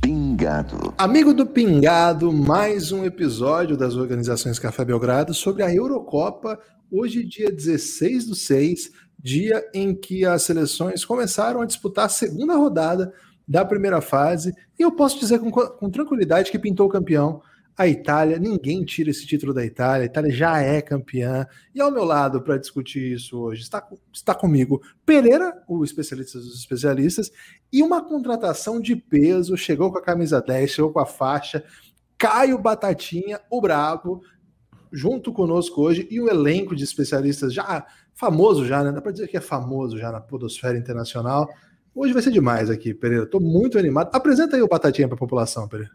Pingado. Amigo do Pingado, mais um episódio das organizações Café Belgrado sobre a Eurocopa. Hoje, dia 16 do 6, dia em que as seleções começaram a disputar a segunda rodada da primeira fase. E eu posso dizer com, com tranquilidade que pintou o campeão a Itália, ninguém tira esse título da Itália, a Itália já é campeã. E ao meu lado, para discutir isso hoje, está, está comigo Pereira, o especialista dos especialistas, e uma contratação de peso, chegou com a camisa 10, chegou com a faixa, Caio Batatinha, o Bravo, junto conosco hoje, e o um elenco de especialistas já famoso já, né? Dá para dizer que é famoso já na podosfera internacional. Hoje vai ser demais aqui, Pereira. Estou muito animado. Apresenta aí o Batatinha para a população, Pereira.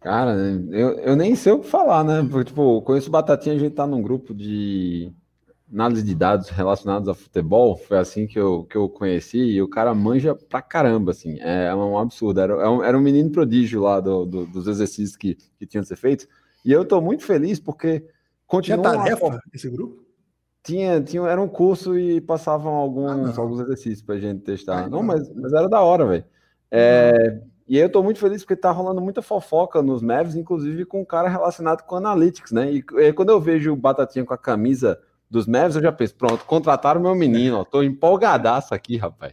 Cara, eu, eu nem sei o que falar, né? Porque, tipo, conheço o Batatinha, a gente tá num grupo de análise de dados relacionados a futebol. Foi assim que eu, que eu conheci e o cara manja pra caramba, assim. É, é um absurdo. Era, era, é um, era um menino prodígio lá do, do, dos exercícios que, que tinham que ser feitos. E eu tô muito feliz porque continua. Tinha tarefa esse grupo? Tinha, tinha, era um curso e passavam alguns, ah, alguns exercícios pra gente testar. não, mas, mas era da hora, velho. É, e aí eu tô muito feliz porque tá rolando muita fofoca nos Mavs, inclusive com um cara relacionado com Analytics, né? E, e quando eu vejo o Batatinha com a camisa dos Mavs, eu já penso, pronto, contrataram meu menino, ó, tô empolgadaço aqui, rapaz.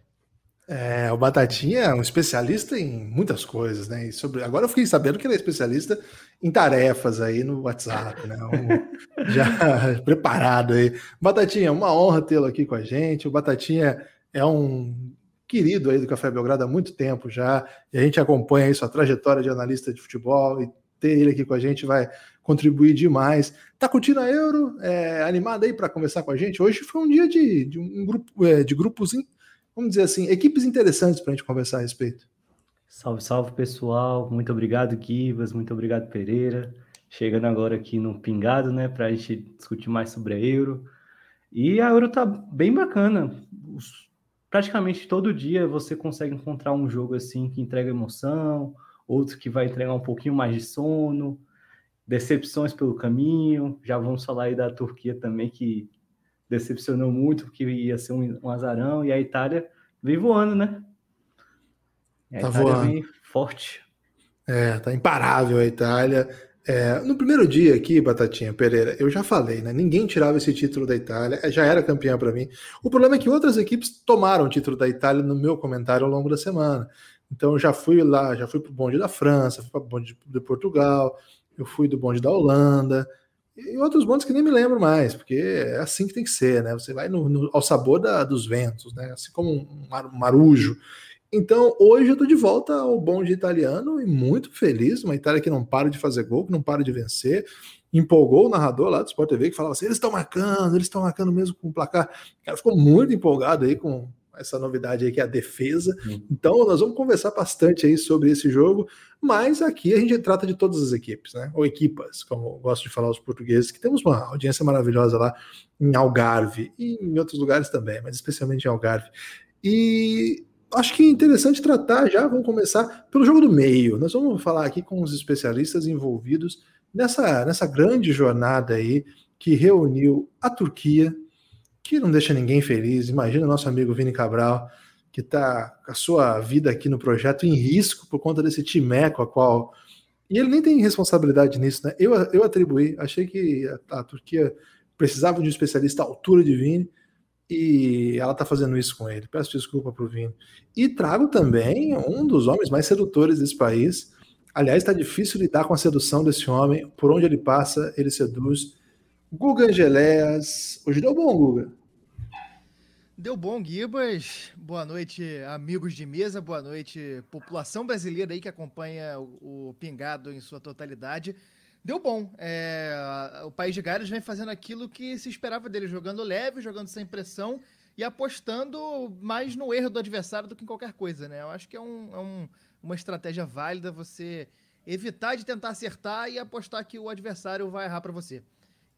É, o Batatinha é um especialista em muitas coisas, né? E sobre... Agora eu fiquei sabendo que ele é especialista em tarefas aí no WhatsApp, né? Um... já preparado aí. Batatinha, uma honra tê-lo aqui com a gente. O Batatinha é um querido aí do Café Belgrado há muito tempo já, e a gente acompanha aí sua trajetória de analista de futebol, e ter ele aqui com a gente vai contribuir demais. Tá curtindo a Euro? É, animado aí para conversar com a gente? Hoje foi um dia de, de um grupo é, de grupos, vamos dizer assim, equipes interessantes para a gente conversar a respeito. Salve, salve pessoal, muito obrigado Kivas, muito obrigado Pereira. Chegando agora aqui no Pingado, né, para a gente discutir mais sobre a Euro. E a Euro tá bem bacana. Praticamente todo dia você consegue encontrar um jogo assim que entrega emoção, outro que vai entregar um pouquinho mais de sono, decepções pelo caminho. Já vamos falar aí da Turquia também, que decepcionou muito, porque ia ser um, um azarão, e a Itália vem voando, né? A tá Itália voando. vem forte. É, tá imparável a Itália. É, no primeiro dia aqui, Batatinha Pereira, eu já falei, né? Ninguém tirava esse título da Itália, já era campeã para mim. O problema é que outras equipes tomaram o título da Itália no meu comentário ao longo da semana. Então eu já fui lá, já fui pro bonde da França, fui para o bonde de Portugal, eu fui do bonde da Holanda e outros bondes que nem me lembro mais, porque é assim que tem que ser, né? Você vai no, no, ao sabor da, dos ventos, né? Assim como um marujo. Então, hoje eu tô de volta ao bonde italiano e muito feliz. Uma Itália que não para de fazer gol, que não para de vencer. Empolgou o narrador lá do Sport TV que falava assim: eles estão marcando, eles estão marcando mesmo com o placar. O cara ficou muito empolgado aí com essa novidade aí que é a defesa. Uhum. Então, nós vamos conversar bastante aí sobre esse jogo, mas aqui a gente trata de todas as equipes, né? Ou equipas, como gosto de falar os portugueses, que temos uma audiência maravilhosa lá em Algarve e em outros lugares também, mas especialmente em Algarve. E acho que é interessante tratar já, vamos começar pelo jogo do meio. Nós vamos falar aqui com os especialistas envolvidos nessa, nessa grande jornada aí que reuniu a Turquia, que não deixa ninguém feliz. Imagina nosso amigo Vini Cabral, que está com a sua vida aqui no projeto em risco por conta desse timeco a qual. E ele nem tem responsabilidade nisso, né? Eu, eu atribuí, achei que a, a Turquia precisava de um especialista à altura de Vini e ela está fazendo isso com ele. Peço desculpa para o Vini. E trago também um dos homens mais sedutores desse país. Aliás, está difícil lidar com a sedução desse homem. Por onde ele passa, ele seduz. Guga Angeléas. Hoje deu bom, Guga. Deu bom, Gibas. Boa noite, amigos de mesa. Boa noite, população brasileira aí que acompanha o Pingado em sua totalidade deu bom. É, o País de Gales vem fazendo aquilo que se esperava dele, jogando leve, jogando sem pressão e apostando mais no erro do adversário do que em qualquer coisa, né? Eu acho que é, um, é um, uma estratégia válida você evitar de tentar acertar e apostar que o adversário vai errar para você.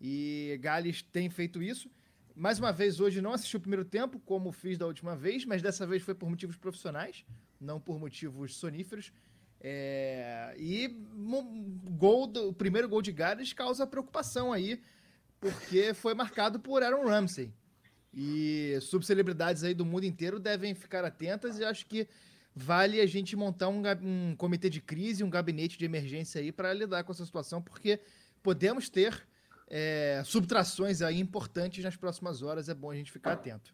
E Gales tem feito isso. Mais uma vez, hoje não assisti o primeiro tempo, como fiz da última vez, mas dessa vez foi por motivos profissionais. não por motivos soníferos. É, e gol do, o primeiro gol de Gales causa preocupação aí, porque foi marcado por Aaron Ramsey. E subcelebridades aí do mundo inteiro devem ficar atentas e acho que vale a gente montar um, um comitê de crise, um gabinete de emergência aí para lidar com essa situação, porque podemos ter é, subtrações aí importantes nas próximas horas, é bom a gente ficar atento.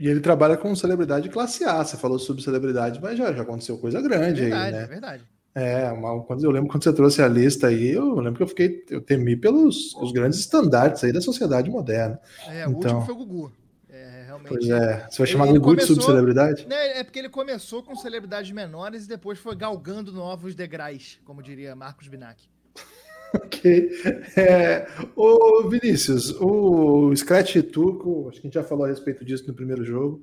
E ele trabalha com celebridade classe A. Você falou sobre celebridade, mas já, já aconteceu coisa grande é verdade, aí, né? É verdade. É, uma, quando eu lembro quando você trouxe a lista aí, eu lembro que eu fiquei, eu temi pelos os grandes estandartes aí da sociedade moderna. É, o então, último foi o Gugu. É, realmente. Pois é, você vai chamar ele, Gugu de subcelebridade? Né, é porque ele começou com celebridades menores e depois foi galgando novos degraus, como diria Marcos Binac. ok. É, o Vinícius, o Scratch Turco, acho que a gente já falou a respeito disso no primeiro jogo.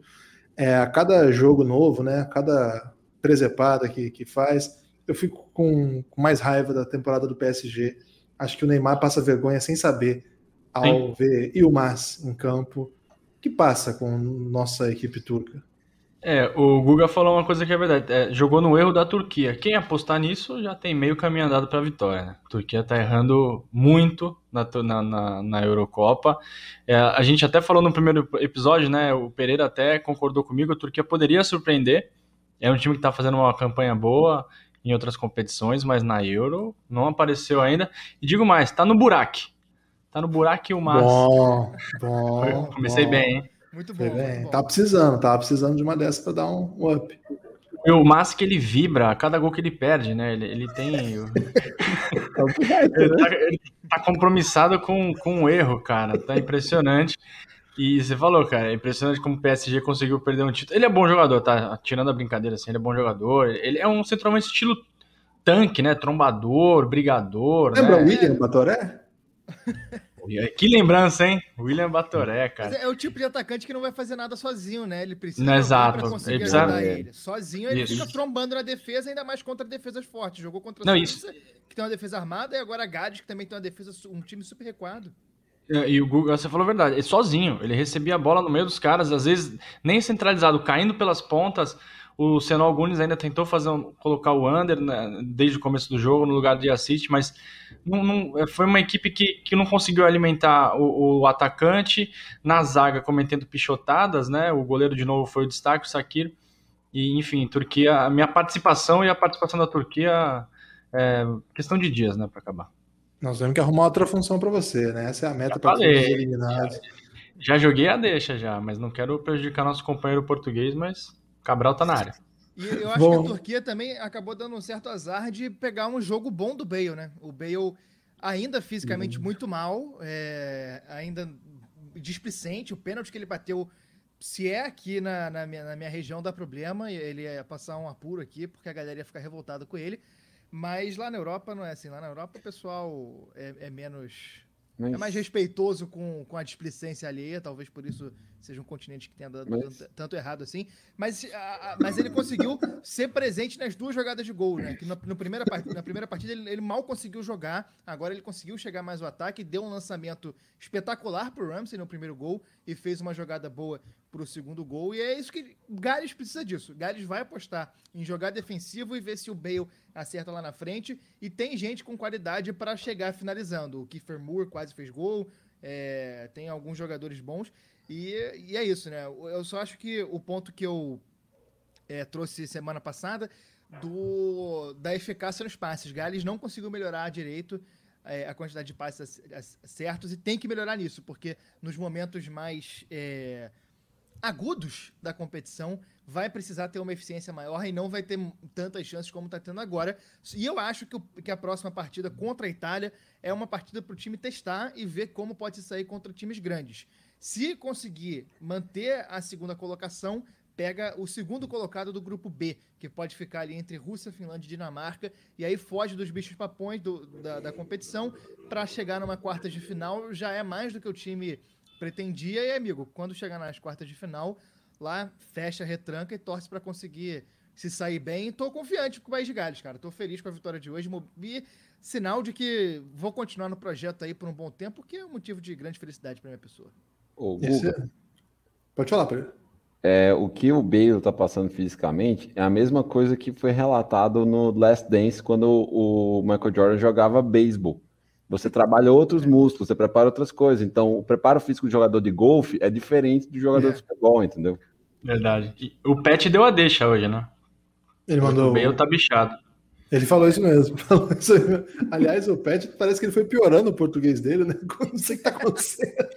É, a cada jogo novo, né? A cada presepada que, que faz, eu fico com, com, mais raiva da temporada do PSG. Acho que o Neymar passa vergonha sem saber ao Sim. ver Ilmaz em campo. O que passa com nossa equipe turca? É, o Guga falou uma coisa que é verdade. É, jogou no erro da Turquia. Quem apostar nisso já tem meio caminho andado para a vitória. Né? A Turquia está errando muito na, na, na Eurocopa. É, a gente até falou no primeiro episódio, né? O Pereira até concordou comigo. A Turquia poderia surpreender. É um time que está fazendo uma campanha boa em outras competições, mas na Euro não apareceu ainda. E digo mais, está no buraco. Está no buraco e o. Bom, bom. Comecei bom. bem, hein? Muito bom, muito bom. Tá precisando, tava precisando de uma dessa para dar um up. E o Massa que ele vibra a cada gol que ele perde, né? Ele, ele tem. ele, tá, ele tá compromissado com, com um erro, cara. Tá impressionante. E você falou, cara, é impressionante como o PSG conseguiu perder um título. Ele é bom jogador, tá? Tirando a brincadeira assim, ele é bom jogador. Ele é um centralmente estilo tanque, né? Trombador, brigador. Lembra né? o William Batoré? Que lembrança, hein? William Batoré, cara. É o tipo de atacante que não vai fazer nada sozinho, né? Ele precisa não, exato. pra conseguir ele precisa... ajudar ele. Sozinho ele isso. fica trombando na defesa, ainda mais contra defesas fortes. Jogou contra a Suíça, que tem uma defesa armada, e agora a Gades, que também tem uma defesa, um time super recuado. É, e o Google, você falou a verdade, ele sozinho, ele recebia a bola no meio dos caras, às vezes nem centralizado, caindo pelas pontas. O Senol Gunes ainda tentou fazer um, colocar o under né, desde o começo do jogo no lugar de assist, mas não, não, é, foi uma equipe que, que não conseguiu alimentar o, o, atacante na zaga, cometendo pichotadas, né? O goleiro de novo foi o destaque, o Sakir. E enfim, Turquia, a minha participação e a participação da Turquia é questão de dias, né, para acabar. Nós temos que arrumar outra função para você, né? Essa é a meta para todos os eliminados. Já, já joguei a deixa já, mas não quero prejudicar nosso companheiro português, mas Cabral tá na área. E eu acho Bom. que a Turquia também acabou dando um certo azar de pegar um jogo bom do Bale, né? O Bale ainda fisicamente uhum. muito mal, é, ainda displicente, o pênalti que ele bateu, se é aqui na, na, minha, na minha região, dá problema, ele ia passar um apuro aqui, porque a galera ia ficar revoltada com ele, mas lá na Europa não é assim, lá na Europa o pessoal é, é menos... Mas... É mais respeitoso com, com a displicência alheia, talvez por isso seja um continente que tenha dado mas... tanto, tanto, errado assim. Mas, a, a, mas ele conseguiu ser presente nas duas jogadas de gol, né? Que no, no primeira, na primeira partida ele, ele, mal conseguiu jogar, agora ele conseguiu chegar mais ao ataque, deu um lançamento espetacular pro Ramsey no primeiro gol e fez uma jogada boa pro segundo gol. E é isso que Gales precisa disso. Gales vai apostar em jogar defensivo e ver se o Bale acerta lá na frente. E tem gente com qualidade para chegar finalizando. O Kiefer Moore quase fez gol. É, tem alguns jogadores bons. E, e, é isso, né? Eu só acho que o ponto que eu é, trouxe semana passada do, da eficácia nos passes. Gales não conseguiu melhorar direito é, a quantidade de passes certos e tem que melhorar nisso, porque nos momentos mais é, agudos da competição vai precisar ter uma eficiência maior e não vai ter tantas chances como está tendo agora. E eu acho que, o, que a próxima partida contra a Itália é uma partida para o time testar e ver como pode sair contra times grandes. Se conseguir manter a segunda colocação, pega o segundo colocado do grupo B, que pode ficar ali entre Rússia, Finlândia e Dinamarca, e aí foge dos bichos papões do, da, da competição para chegar numa quarta de final. Já é mais do que o time pretendia. E, amigo, quando chegar nas quartas de final, lá fecha, retranca e torce para conseguir se sair bem. Tô confiante com o País de Gales, cara. Tô feliz com a vitória de hoje. E sinal de que vou continuar no projeto aí por um bom tempo, que é um motivo de grande felicidade para minha pessoa. Ô, Guga. É... Pode falar, Pedro. é, o que o Bale está passando fisicamente é a mesma coisa que foi relatado no Last Dance quando o Michael Jordan jogava beisebol. Você trabalha outros músculos, você prepara outras coisas. Então, o preparo físico do jogador de golfe é diferente do jogador é. de futebol, entendeu? Verdade. E o Pet deu a deixa hoje, né? Ele mandou. O Bale tá bichado. Ele falou isso mesmo. Aliás, o Pet parece que ele foi piorando o português dele, né? Não sei o que está acontecendo.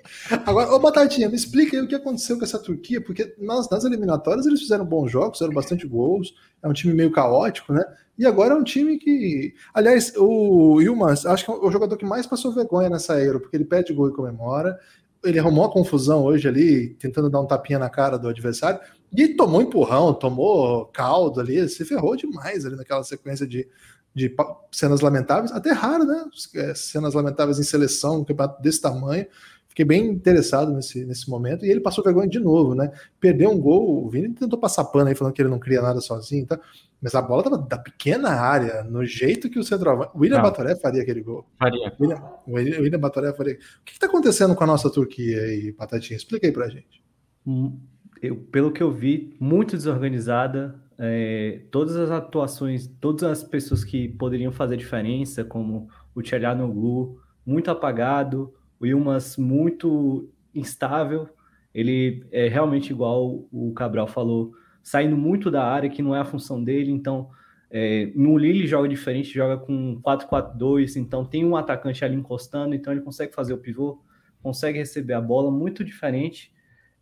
Agora, ô Batatinha, me explica aí o que aconteceu com essa Turquia, porque nas, nas eliminatórias eles fizeram bons jogos, fizeram bastante gols, é um time meio caótico, né? E agora é um time que. Aliás, o Yilmaz, acho que é o jogador que mais passou vergonha nessa Euro, porque ele pede gol e comemora. Ele arrumou a confusão hoje ali, tentando dar um tapinha na cara do adversário. E tomou empurrão, tomou caldo ali, se ferrou demais ali naquela sequência de, de cenas lamentáveis. Até raro, né? É, cenas lamentáveis em seleção, um campeonato desse tamanho. Fiquei bem interessado nesse, nesse momento. E ele passou vergonha de novo, né? Perdeu um gol. O Vini tentou passar pano aí, falando que ele não cria nada sozinho, tá? Mas a bola estava da pequena área, no jeito que o centroavante. O William não. Batoré faria aquele gol. Faria. William, o William Batoré faria. O que está acontecendo com a nossa Turquia aí, Patatinha? Explica aí pra gente. Hum eu, pelo que eu vi, muito desorganizada. É, todas as atuações, todas as pessoas que poderiam fazer diferença, como o Tchelanoglu, muito apagado, o Ilmas muito instável. Ele é realmente igual o Cabral falou, saindo muito da área, que não é a função dele. Então, é, no Lille joga diferente, joga com 4-4-2, então tem um atacante ali encostando, então ele consegue fazer o pivô, consegue receber a bola, muito diferente.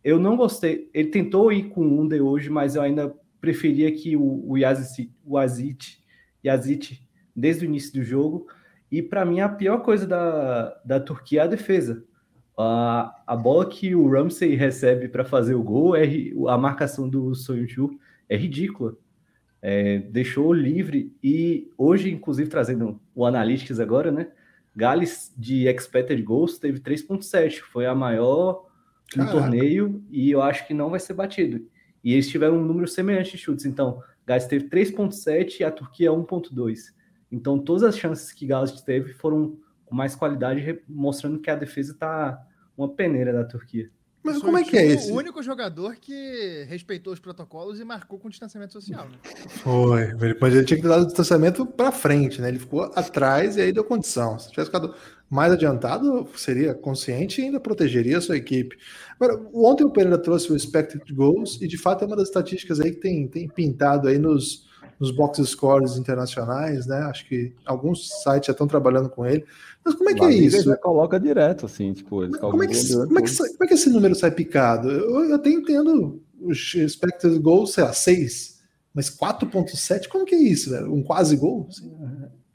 Eu não gostei. Ele tentou ir com o Under hoje, mas eu ainda preferia que o, o Yazit, o Azit, Yazit, desde o início do jogo. E para mim, a pior coisa da, da Turquia é a defesa. A, a bola que o Ramsey recebe para fazer o gol, é, a marcação do Soyuncu é ridícula. É, deixou livre e hoje, inclusive, trazendo o Analytics agora, né? Gales de expected goals teve 3.7, foi a maior no torneio e eu acho que não vai ser batido. E eles tiveram um número semelhante de chutes. Então, Gales teve 3.7 e a Turquia 1.2. Então, todas as chances que Gales teve foram com mais qualidade, mostrando que a defesa está uma peneira da Turquia. Mas como é que é esse? O único jogador que respeitou os protocolos e marcou com distanciamento social. Né? Foi, mas ele tinha que ter dado o distanciamento para frente, né? Ele ficou atrás e aí deu condição. Se tivesse ficado mais adiantado, seria consciente e ainda protegeria a sua equipe. Agora, ontem o Pereira trouxe o expected goals e de fato é uma das estatísticas aí que tem, tem pintado aí nos, nos box scores internacionais, né? Acho que alguns sites já estão trabalhando com ele. Mas como é que é isso? Já coloca direto, assim, tipo, como, é que, como, é que, como é que esse número sai picado? Eu, eu até entendo os expected goals, sei lá, 6, mas 4.7, como que é isso, velho? Um quase gol? Assim?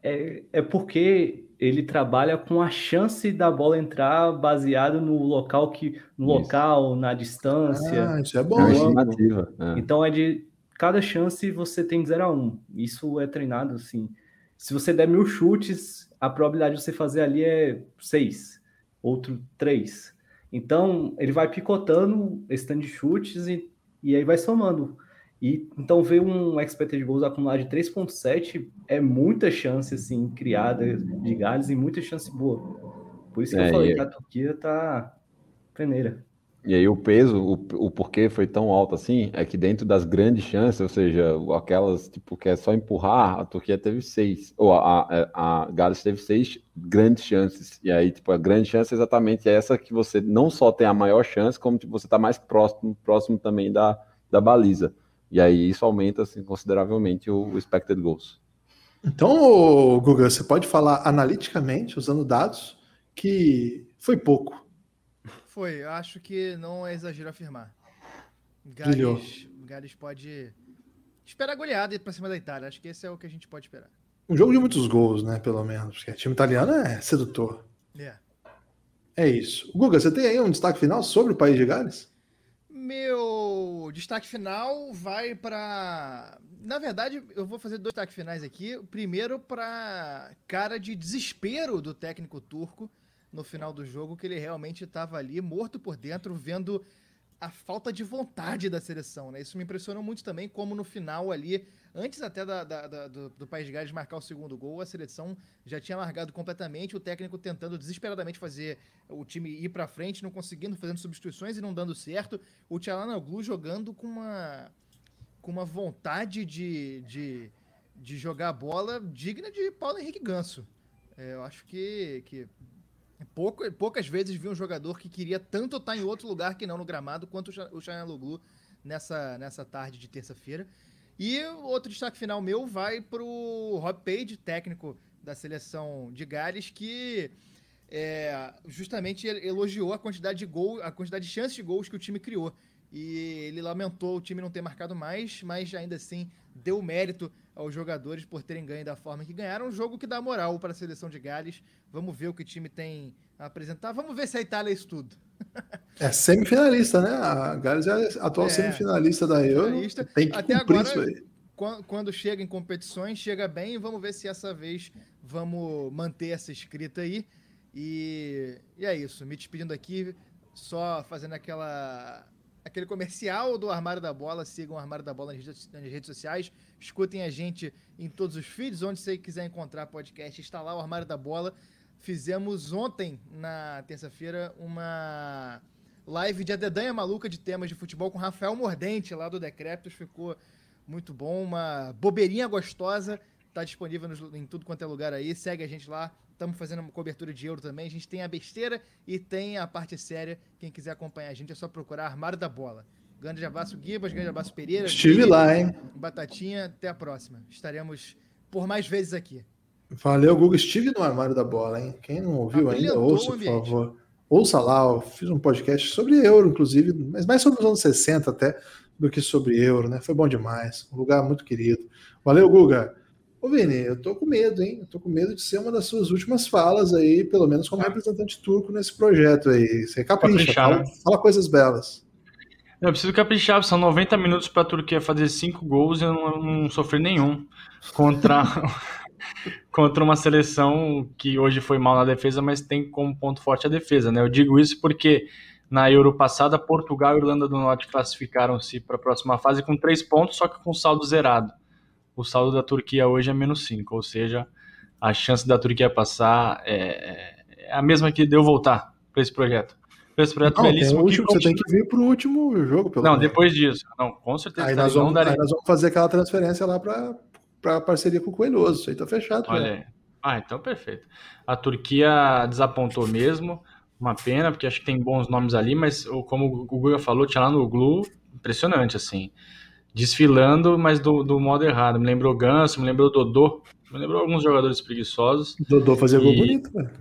É, é porque ele trabalha com a chance da bola entrar baseado no local que no isso. local, na distância. Ah, isso é bom. É estimativa. É. Então é de cada chance você tem 0 a 1. Um. Isso é treinado assim. Se você der mil chutes, a probabilidade de você fazer ali é 6, outro 3. Então ele vai picotando esse tanto de chutes e, e aí vai somando. E então ver um expected goals acumulado de 3.7 é muita chance assim criada de Gales e muita chance boa. Por isso que é, eu falei que a Turquia tá peneira. E aí o peso, o, o porquê foi tão alto assim, é que dentro das grandes chances, ou seja, aquelas tipo que é só empurrar, a Turquia teve seis, ou a, a, a Gales teve seis grandes chances. E aí, tipo, a grande chance é exatamente essa que você não só tem a maior chance, como tipo, você está mais próximo, próximo também da, da baliza. E aí isso aumenta assim, consideravelmente o, expected goals. Então, Google, você pode falar analiticamente, usando dados, que foi pouco. Foi, eu acho que não é exagero afirmar. Gales, Gales pode esperar goleada e ir para cima da Itália. Acho que esse é o que a gente pode esperar. Um jogo de muitos gols, né? Pelo menos. Porque o time italiano é sedutor. É. É isso. Guga, você tem aí um destaque final sobre o país de Gales? Meu destaque final vai para. Na verdade, eu vou fazer dois destaques finais aqui. Primeiro, para cara de desespero do técnico turco no final do jogo, que ele realmente estava ali morto por dentro, vendo a falta de vontade da seleção, né? Isso me impressionou muito também, como no final ali, antes até da, da, da, do, do País de Gales marcar o segundo gol, a seleção já tinha largado completamente, o técnico tentando desesperadamente fazer o time ir para frente, não conseguindo, fazendo substituições e não dando certo. O Tchalanoglu jogando com uma, com uma vontade de, de, de jogar bola digna de Paulo Henrique Ganso. É, eu acho que, que Pouco, poucas vezes vi um jogador que queria tanto estar em outro lugar que não no gramado quanto o Chayanoglu nessa, nessa tarde de terça-feira. E outro destaque final meu vai para o Rob Page, técnico da seleção de Gales, que é, justamente elogiou a quantidade de gol, a quantidade de chances de gols que o time criou. E ele lamentou o time não ter marcado mais, mas ainda assim deu mérito aos jogadores por terem ganho da forma que ganharam. Um jogo que dá moral para a seleção de Gales. Vamos ver o que o time tem a apresentar. Vamos ver se a Itália é isso tudo. É semifinalista, né? A Gales é a atual é, semifinalista da Euro. Tem que Até cumprir agora, isso aí. Quando chega em competições, chega bem. Vamos ver se essa vez vamos manter essa escrita aí. E, e é isso. Me despedindo aqui, só fazendo aquela aquele comercial do Armário da Bola. Sigam o Armário da Bola nas redes, sociais. Escutem a gente em todos os feeds. Onde você quiser encontrar podcast, está lá o Armário da Bola. Fizemos ontem, na terça-feira, uma live de adedanha maluca de temas de futebol com Rafael Mordente, lá do Decréptos. Ficou muito bom. Uma bobeirinha gostosa. Está disponível em tudo quanto é lugar aí. Segue a gente lá. Estamos fazendo uma cobertura de euro também. A gente tem a besteira e tem a parte séria. Quem quiser acompanhar a gente é só procurar Armário da Bola. Grande abraço, Guibas. Grande abraço, Pereira. Estive lá, hein? Batatinha. Até a próxima. Estaremos por mais vezes aqui. Valeu, Google. Estive no Armário da Bola, hein? Quem não ouviu ainda, ouça, por favor. Ouça lá. Eu fiz um podcast sobre euro, inclusive, mas mais sobre os anos 60 até do que sobre euro, né? Foi bom demais. Um lugar muito querido. Valeu, Guga. Ô, Vini, eu tô com medo, hein? Eu tô com medo de ser uma das suas últimas falas aí, pelo menos como representante turco nesse projeto aí. Você capricha, fala, né? fala coisas belas. Eu preciso caprichar, são 90 minutos para a Turquia fazer cinco gols e eu não, não sofri nenhum contra, contra uma seleção que hoje foi mal na defesa, mas tem como ponto forte a defesa, né? Eu digo isso porque na Euro passada, Portugal e Irlanda do Norte classificaram-se para a próxima fase com três pontos, só que com saldo zerado o saldo da Turquia hoje é menos 5, ou seja, a chance da Turquia passar é, é a mesma que deu voltar para esse projeto. Pra esse projeto não, belíssimo. Último, você tem que vir para o último jogo. Pelo não, menos. depois disso. Não, com certeza. Aí nós, vamos, aí nós vamos fazer aquela transferência lá para a parceria com o Coelhoso. Isso aí está fechado. Olha aí. Ah, então perfeito. A Turquia desapontou mesmo. Uma pena, porque acho que tem bons nomes ali, mas como o Guga falou, tinha lá no Glu, impressionante, assim desfilando, mas do, do modo errado. Me lembrou Ganso, me lembrou Dodô, me lembrou alguns jogadores preguiçosos. Dodô fazia e... gol bonito, cara.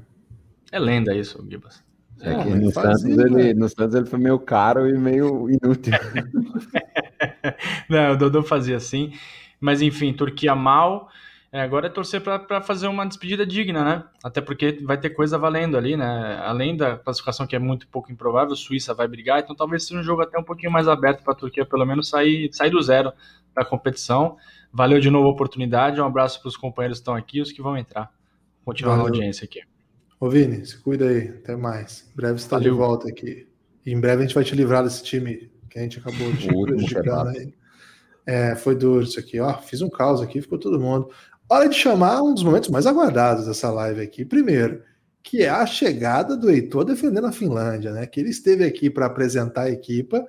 É lenda isso, Gibas. É, que no, Santos ele, no Santos ele foi meio caro e meio inútil. Não, o Dodô fazia assim. Mas enfim, Turquia mal. É, agora é torcer para fazer uma despedida digna, né? Até porque vai ter coisa valendo ali, né? Além da classificação que é muito pouco improvável, Suíça vai brigar, então talvez seja um jogo até um pouquinho mais aberto para a Turquia, pelo menos sair, sair do zero da competição. Valeu de novo a oportunidade, um abraço para os companheiros que estão aqui, os que vão entrar. Continuar na audiência aqui. Ô Vini, se cuida aí, até mais. Em breve você está de volta aqui. E em breve a gente vai te livrar desse time que a gente acabou de prejudicar aí. É, foi duro isso aqui, ó. Fiz um caos aqui, ficou todo mundo. Hora de chamar um dos momentos mais aguardados dessa live aqui. Primeiro, que é a chegada do Heitor defendendo a Finlândia, né? Que ele esteve aqui para apresentar a equipa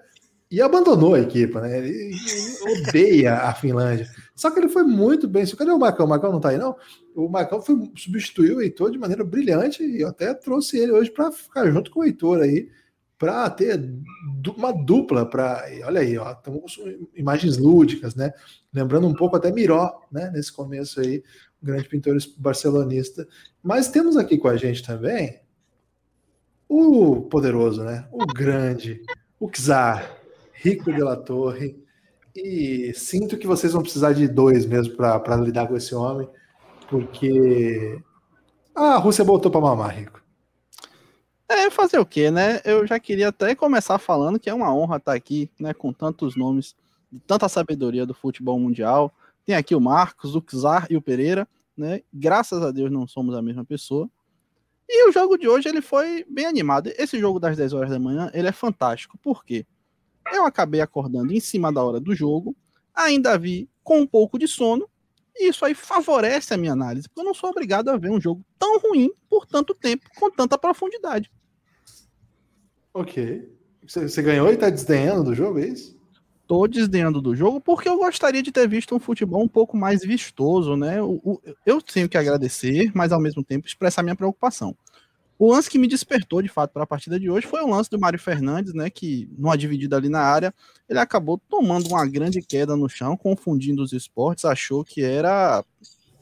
e abandonou a equipa, né? Ele, ele, odeia a Finlândia. Só que ele foi muito bem. Cadê o Marcão? O Marcão não tá aí, não? O Marcão foi, substituiu o Heitor de maneira brilhante e eu até trouxe ele hoje para ficar junto com o Heitor aí para ter uma dupla para. Olha aí, ó, estamos imagens lúdicas, né? Lembrando um pouco até Miró, né? Nesse começo aí, um grande pintor barcelonista. Mas temos aqui com a gente também o poderoso, né? O grande, o czar, Rico de la Torre. E sinto que vocês vão precisar de dois mesmo para lidar com esse homem, porque a Rússia voltou para mamar, Rico. É, fazer o quê, né? Eu já queria até começar falando que é uma honra estar aqui, né, com tantos nomes, de tanta sabedoria do futebol mundial. Tem aqui o Marcos, o Czar e o Pereira, né? Graças a Deus não somos a mesma pessoa. E o jogo de hoje ele foi bem animado. Esse jogo das 10 horas da manhã, ele é fantástico. Por quê? Eu acabei acordando em cima da hora do jogo, ainda vi com um pouco de sono, e isso aí favorece a minha análise, porque eu não sou obrigado a ver um jogo tão ruim por tanto tempo, com tanta profundidade. Ok. Você, ganhou e tá desdenhando do jogo, é isso? Tô desdenhando do jogo porque eu gostaria de ter visto um futebol um pouco mais vistoso, né? O, o, eu tenho que agradecer, mas ao mesmo tempo expressar minha preocupação. O lance que me despertou de fato para a partida de hoje foi o lance do Mário Fernandes, né? Que numa dividida ali na área, ele acabou tomando uma grande queda no chão, confundindo os esportes, achou que era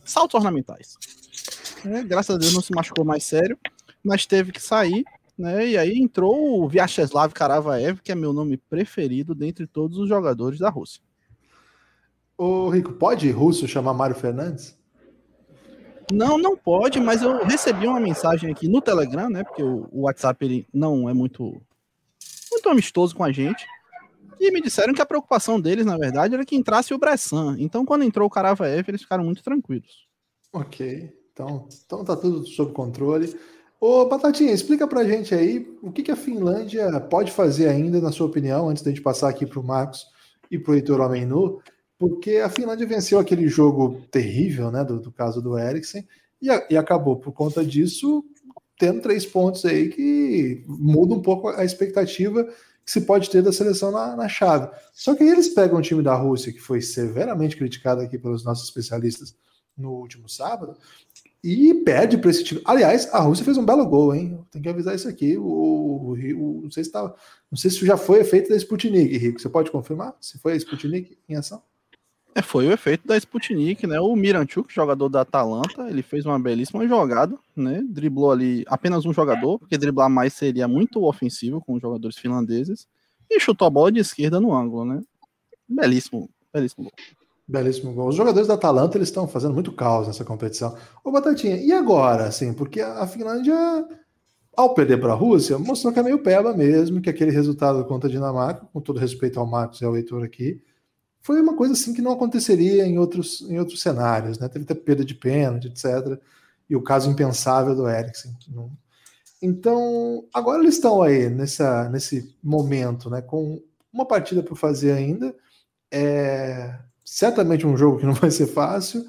saltos ornamentais. É, graças a Deus não se machucou mais sério, mas teve que sair né? E aí entrou o Vyacheslav Karavaev, que é meu nome preferido dentre todos os jogadores da Rússia. Ô, Rico, pode russo chamar Mário Fernandes? Não, não pode, mas eu recebi uma mensagem aqui no Telegram, né? Porque o, WhatsApp ele não é muito, muito amistoso com a gente. E me disseram que a preocupação deles, na verdade, era que entrasse o Bressan. Então, quando entrou o Karavaev, eles ficaram muito tranquilos. Ok. Então, então tá tudo sob controle. Ô, Batatinha, explica pra gente aí o que, que a Finlândia pode fazer ainda, na sua opinião, antes da gente passar aqui pro Marcos e pro Heitor Homem Nu, porque a Finlândia venceu aquele jogo terrível, né, do, do caso do Eriksen, e, a, e, acabou por conta disso tendo três pontos aí que muda um pouco a expectativa que se pode ter da seleção na, na chave. Só que aí eles pegam o time da Rússia, que foi severamente criticado aqui pelos nossos especialistas no último sábado, e perde para esse time. Aliás, a Rússia fez um belo gol, hein? Tem que avisar isso aqui. O, o, o não sei se tá, não sei se já foi efeito da Sputnik, Rico. Você pode confirmar se foi a Sputnik em ação? É, foi o efeito da Sputnik, né? O Miranchuk, jogador da Atalanta, ele fez uma belíssima jogada, né? Driblou ali apenas um jogador, porque driblar mais seria muito ofensivo com os jogadores finlandeses, e chutou a bola de esquerda no ângulo, né? Belíssimo, belíssimo gol. Belíssimo gol. Os jogadores da Atalanta eles estão fazendo muito caos nessa competição. Ô, Batatinha, e agora, assim, porque a Finlândia, ao perder para a Rússia, mostrou que é meio peba mesmo, que aquele resultado contra a Dinamarca, com todo respeito ao Marcos e ao Heitor aqui, foi uma coisa assim que não aconteceria em outros, em outros cenários, né? Teve até perda de pênalti, etc. E o caso impensável do Eriksen. Então, agora eles estão aí nessa, nesse momento, né? Com uma partida para fazer ainda. É, certamente um jogo que não vai ser fácil.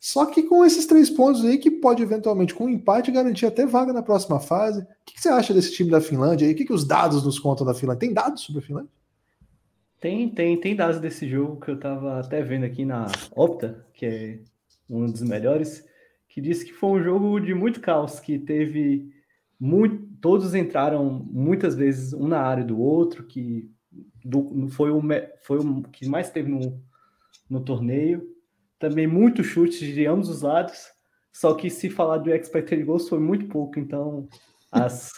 Só que com esses três pontos aí, que pode eventualmente, com um empate, garantir até vaga na próxima fase. O que, você acha desse time da Finlândia? E o que, que os dados nos contam da Finlândia? Tem dados sobre a Finlândia? Tem, tem, tem dados desse jogo que eu tava até vendo aqui na Opta, que é um dos melhores, que disse que foi um jogo de muito caos, que teve muito, todos entraram muitas vezes um na área do outro, que do, foi, o, foi o que mais teve no, no torneio. Também muitos chutes de ambos os lados. Só que se falar do expected goals foi muito pouco, então as,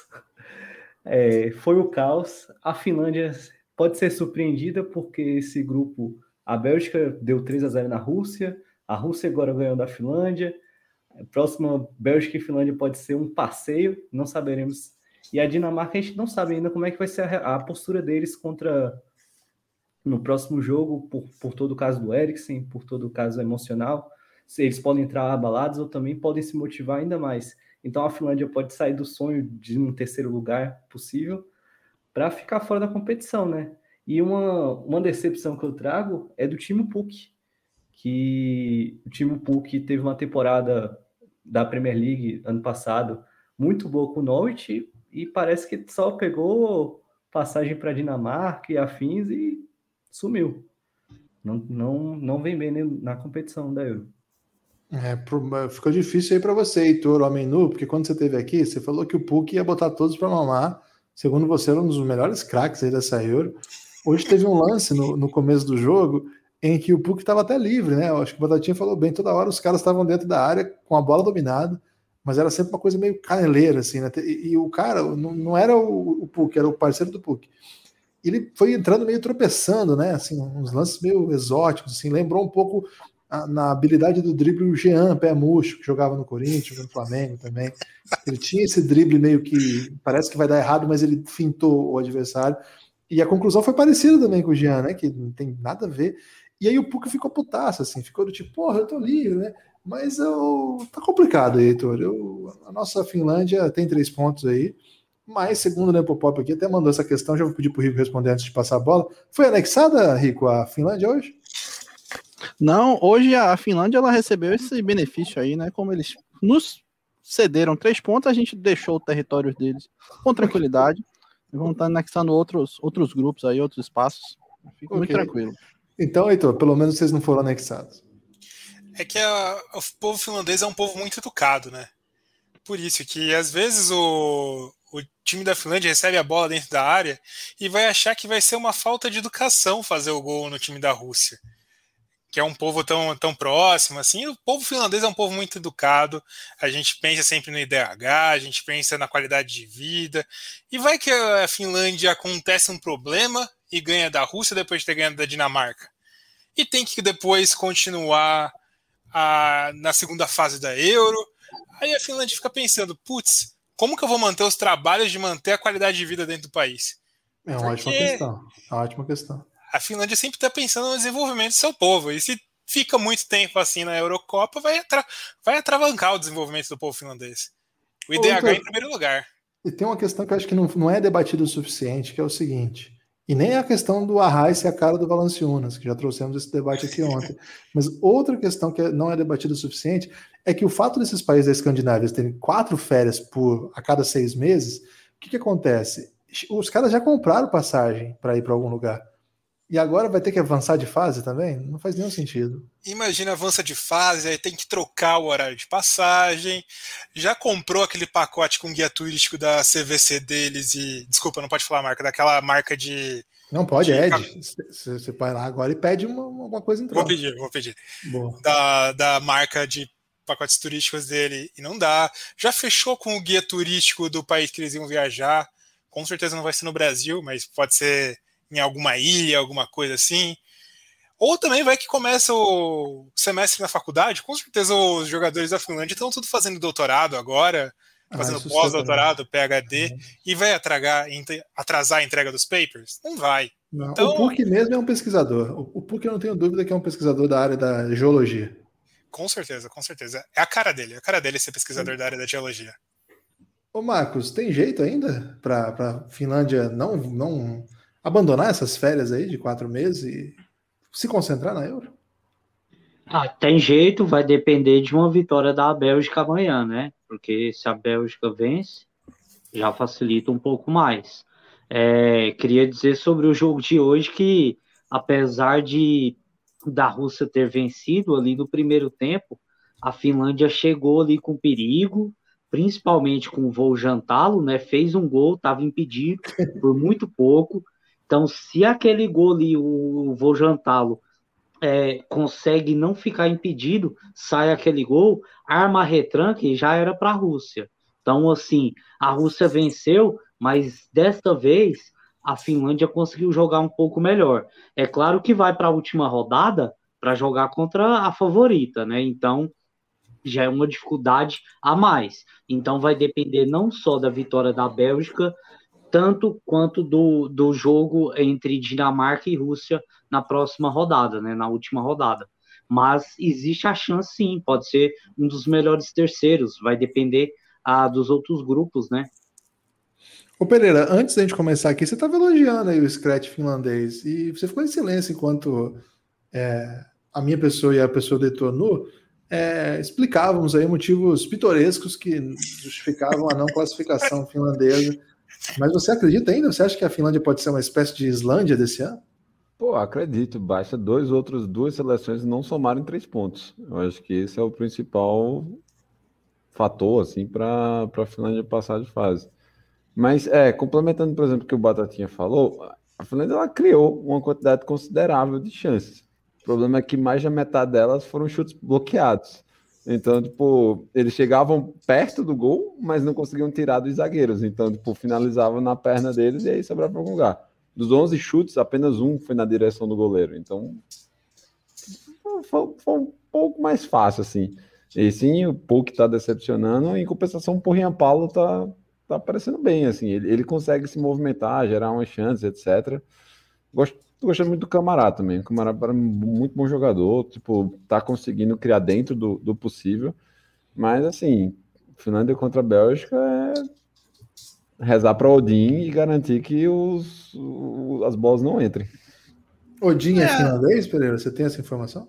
é, foi o caos. A Finlândia pode ser surpreendida porque esse grupo, a Bélgica deu 3 a 0 na Rússia, a Rússia agora ganhou da Finlândia. Próxima Bélgica e Finlândia pode ser um passeio, não saberemos. E a Dinamarca a gente não sabe ainda como é que vai ser a, a postura deles contra no próximo jogo, por, por todo o caso do Eriksen, por todo o caso emocional, eles podem entrar abalados ou também podem se motivar ainda mais. Então a Finlândia pode sair do sonho de um terceiro lugar possível para ficar fora da competição, né? E uma, uma decepção que eu trago é do time PUC, que o time PUC teve uma temporada da Premier League ano passado muito boa com o Norwich e parece que só pegou passagem para Dinamarca e afins e sumiu. Não, não, não vem bem na competição da Euro. É, ficou difícil aí para você, Heitor, homem nu, porque quando você esteve aqui, você falou que o Puck ia botar todos para mamar. Segundo você, era um dos melhores craques aí dessa Euro. Hoje teve um lance no, no começo do jogo em que o Puck estava até livre, né? Eu acho que o Batatinha falou bem, toda hora os caras estavam dentro da área com a bola dominada, mas era sempre uma coisa meio caneleira, assim, né? E, e o cara não, não era o, o Puck, era o parceiro do Puck ele foi entrando meio tropeçando, né? Assim, uns lances meio exóticos, assim, lembrou um pouco a, na habilidade do drible o Jean Pé Murcho, que jogava no Corinthians, no Flamengo também. Ele tinha esse drible meio que parece que vai dar errado, mas ele fintou o adversário. E a conclusão foi parecida também com o Jean, né? Que não tem nada a ver. E aí o Puka ficou putaço, assim, ficou do tipo, porra, eu tô livre, né? Mas eu... tá complicado aí, Heitor. Eu... A nossa Finlândia tem três pontos aí Mas, segundo o Nepopop aqui, até mandou essa questão, já vou pedir para o Rico responder antes de passar a bola. Foi anexada, Rico, a Finlândia hoje? Não, hoje a Finlândia ela recebeu esse benefício aí, né? Como eles nos cederam três pontos, a gente deixou o território deles com tranquilidade. Vamos estar anexando outros, outros grupos aí, outros espaços. Fica okay. muito tranquilo. Então, Heitor, pelo menos vocês não foram anexados. É que a, o povo finlandês é um povo muito educado, né? Por isso que às vezes o, o time da Finlândia recebe a bola dentro da área e vai achar que vai ser uma falta de educação fazer o gol no time da Rússia que é um povo tão, tão próximo, assim, o povo finlandês é um povo muito educado, a gente pensa sempre no IDH, a gente pensa na qualidade de vida, e vai que a Finlândia acontece um problema e ganha da Rússia depois de ter ganhado da Dinamarca. E tem que depois continuar a, na segunda fase da Euro, aí a Finlândia fica pensando, putz, como que eu vou manter os trabalhos de manter a qualidade de vida dentro do país? É uma Porque... ótima questão, é uma ótima questão a Finlândia sempre está pensando no desenvolvimento do seu povo. E se fica muito tempo assim na Eurocopa, vai, atra vai atravancar o desenvolvimento do povo finlandês. O IDH em primeiro lugar. E tem uma questão que eu acho que não, não é debatido o suficiente, que é o seguinte. E nem a questão do Arraiz ser a cara do Valanciunas, que já trouxemos esse debate aqui ontem. Mas outra questão que não é debatida o suficiente é que o fato desses países da Escandinávia terem quatro férias por a cada seis meses, o que, que acontece? Os caras já compraram passagem para ir para algum lugar. E agora vai ter que avançar de fase também? Não faz nenhum sentido. Imagina, avança de fase, aí tem que trocar o horário de passagem. Já comprou aquele pacote com guia turístico da CVC deles e. Desculpa, não pode falar a marca, daquela marca de. Não pode, de... Ed. Você vai lá agora e pede uma, uma coisa em troca. Vou pedir, vou pedir. Da, da marca de pacotes turísticos dele e não dá. Já fechou com o guia turístico do país que eles iam viajar. Com certeza não vai ser no Brasil, mas pode ser em alguma ilha, alguma coisa assim. Ou também vai que começa o semestre na faculdade, com certeza os jogadores da Finlândia estão tudo fazendo doutorado agora, ah, fazendo ah, pós-doutorado, PhD, uhum. e vai atragar, atrasar a entrega dos papers? Não vai. Não, então, o PUC mesmo é um pesquisador. O PUC eu não tenho dúvida que é um pesquisador da área da geologia. Com certeza, com certeza. É a cara dele, é a cara dele ser pesquisador Sim. da área da geologia. Ô Marcos, tem jeito ainda para a Finlândia não, não abandonar essas férias aí de quatro meses e se concentrar na Euro? Ah, tem jeito, vai depender de uma vitória da Bélgica amanhã, né? Porque se a Bélgica vence, já facilita um pouco mais. É, queria dizer sobre o jogo de hoje que, apesar de da Rússia ter vencido ali no primeiro tempo, a Finlândia chegou ali com perigo, principalmente com o voo jantá-lo, né? Fez um gol, estava impedido por muito pouco. Então, se aquele gol ali, o vou jantá-lo, é, consegue não ficar impedido, sai aquele gol, arma retranque já era para a Rússia. Então, assim, a Rússia venceu, mas desta vez a Finlândia conseguiu jogar um pouco melhor. É claro que vai para a última rodada para jogar contra a favorita, né? Então, já é uma dificuldade a mais. Então, vai depender não só da vitória da Bélgica, tanto quanto do, do jogo entre Dinamarca e Rússia na próxima rodada, né, na última rodada. Mas existe a chance sim, pode ser um dos melhores terceiros, vai depender ah, dos outros grupos, né? Ô Pereira, antes da gente começar aqui, você estava elogiando aí o Scratch finlandês e você ficou em silêncio enquanto é, a minha pessoa e a pessoa do Etonu é, explicávamos aí motivos pitorescos que justificavam a não classificação finlandesa mas você acredita ainda? Você acha que a Finlândia pode ser uma espécie de Islândia desse ano? Pô, acredito. Basta dois outros duas seleções não somarem três pontos. Eu acho que esse é o principal fator assim para a Finlândia passar de fase. Mas é, complementando, por exemplo, o que o Batatinha falou, a Finlândia ela criou uma quantidade considerável de chances. O problema é que mais da metade delas foram chutes bloqueados. Então, tipo, eles chegavam perto do gol, mas não conseguiam tirar dos zagueiros. Então, tipo, finalizavam na perna deles e aí sobrava para algum lugar. Dos 11 chutes, apenas um foi na direção do goleiro. Então, foi, foi um pouco mais fácil, assim. E sim, o Puck está decepcionando. Em compensação, o Porrinha Paulo tá, tá aparecendo bem, assim. Ele, ele consegue se movimentar, gerar umas chances, etc. Gosto, Tô gostando muito do Camará também. O Camará é muito bom jogador, tipo, tá conseguindo criar dentro do, do possível. Mas, assim, Finlândia contra a Bélgica é rezar para Odin e garantir que os, o, as bolas não entrem. Odin é, é finlandês, Pereira? Você tem essa informação?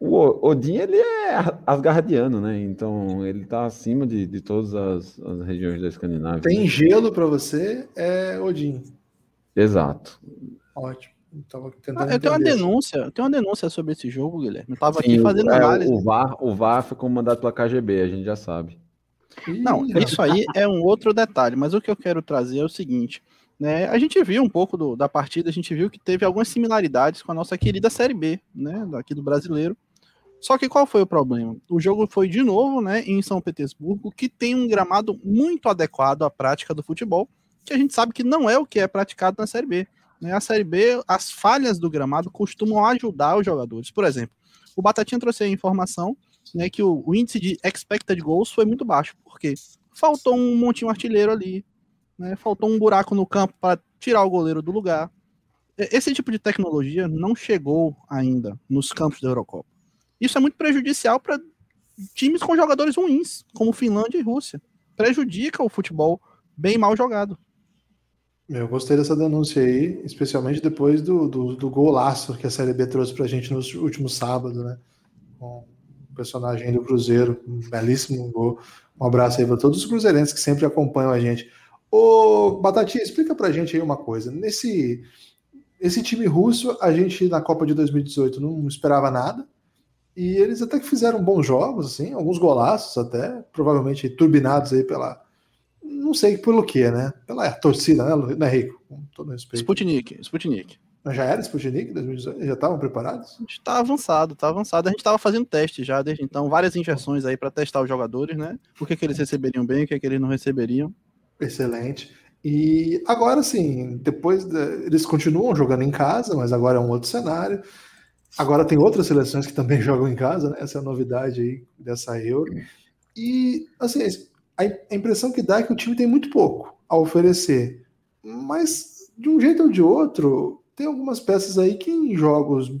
O Odin, ele é asgardiano, né? Então, ele tá acima de, de todas as, as regiões da Escandinávia. Tem gelo para você, é Odin. Exato. Ótimo. Ah, eu tenho uma denúncia, eu tenho uma denúncia sobre esse jogo, Guilherme. Eu tava Sim, aqui fazendo é, análise. O VAR, o VAR foi comandado pela KGB, a gente já sabe. Não, isso aí é um outro detalhe, mas o que eu quero trazer é o seguinte. Né, a gente viu um pouco do, da partida, a gente viu que teve algumas similaridades com a nossa querida Série B, né, daqui do brasileiro. Só que qual foi o problema? O jogo foi de novo, né, em São Petersburgo, que tem um gramado muito adequado à prática do futebol, que a gente sabe que não é o que é praticado na Série B. Né? A Série B, as falhas do gramado costumam ajudar os jogadores. Por exemplo, o Batatinha trouxe a informação né, que o, o, índice de expected goals foi muito baixo, porque faltou um montinho artilheiro ali, né, faltou um buraco no campo para tirar o goleiro do lugar. Esse tipo de tecnologia não chegou ainda nos campos da Eurocopa. Isso é muito prejudicial para times com jogadores ruins, como Finlândia e Rússia. Prejudica o futebol bem mal jogado. Eu gostei dessa denúncia aí, especialmente depois do, do, do golaço que a Série B trouxe pra gente no último sábado, né? Com o personagem do Cruzeiro, um belíssimo gol. Um abraço aí para todos os cruzeirenses que sempre acompanham a gente. Ô, Batatinha, explica pra gente aí uma coisa. Nesse esse time russo, a gente na Copa de 2018 não esperava nada. E eles até que fizeram bons jogos, assim, alguns golaços até, provavelmente turbinados aí pela, não sei pelo que, né? Pela torcida, né, né Rico? Com todo respeito. Sputnik, Sputnik. Mas já era Sputnik 2018? Já estavam preparados? A gente tá avançado, tá avançado. A gente estava fazendo teste já desde então, várias injeções aí para testar os jogadores, né? O que, que eles receberiam bem, o que, que eles não receberiam. Excelente. E agora sim, depois de... eles continuam jogando em casa, mas agora é um outro cenário. Agora tem outras seleções que também jogam em casa, né? Essa é a novidade aí dessa Euro. E assim, a impressão que dá é que o time tem muito pouco a oferecer. Mas, de um jeito ou de outro, tem algumas peças aí que em jogos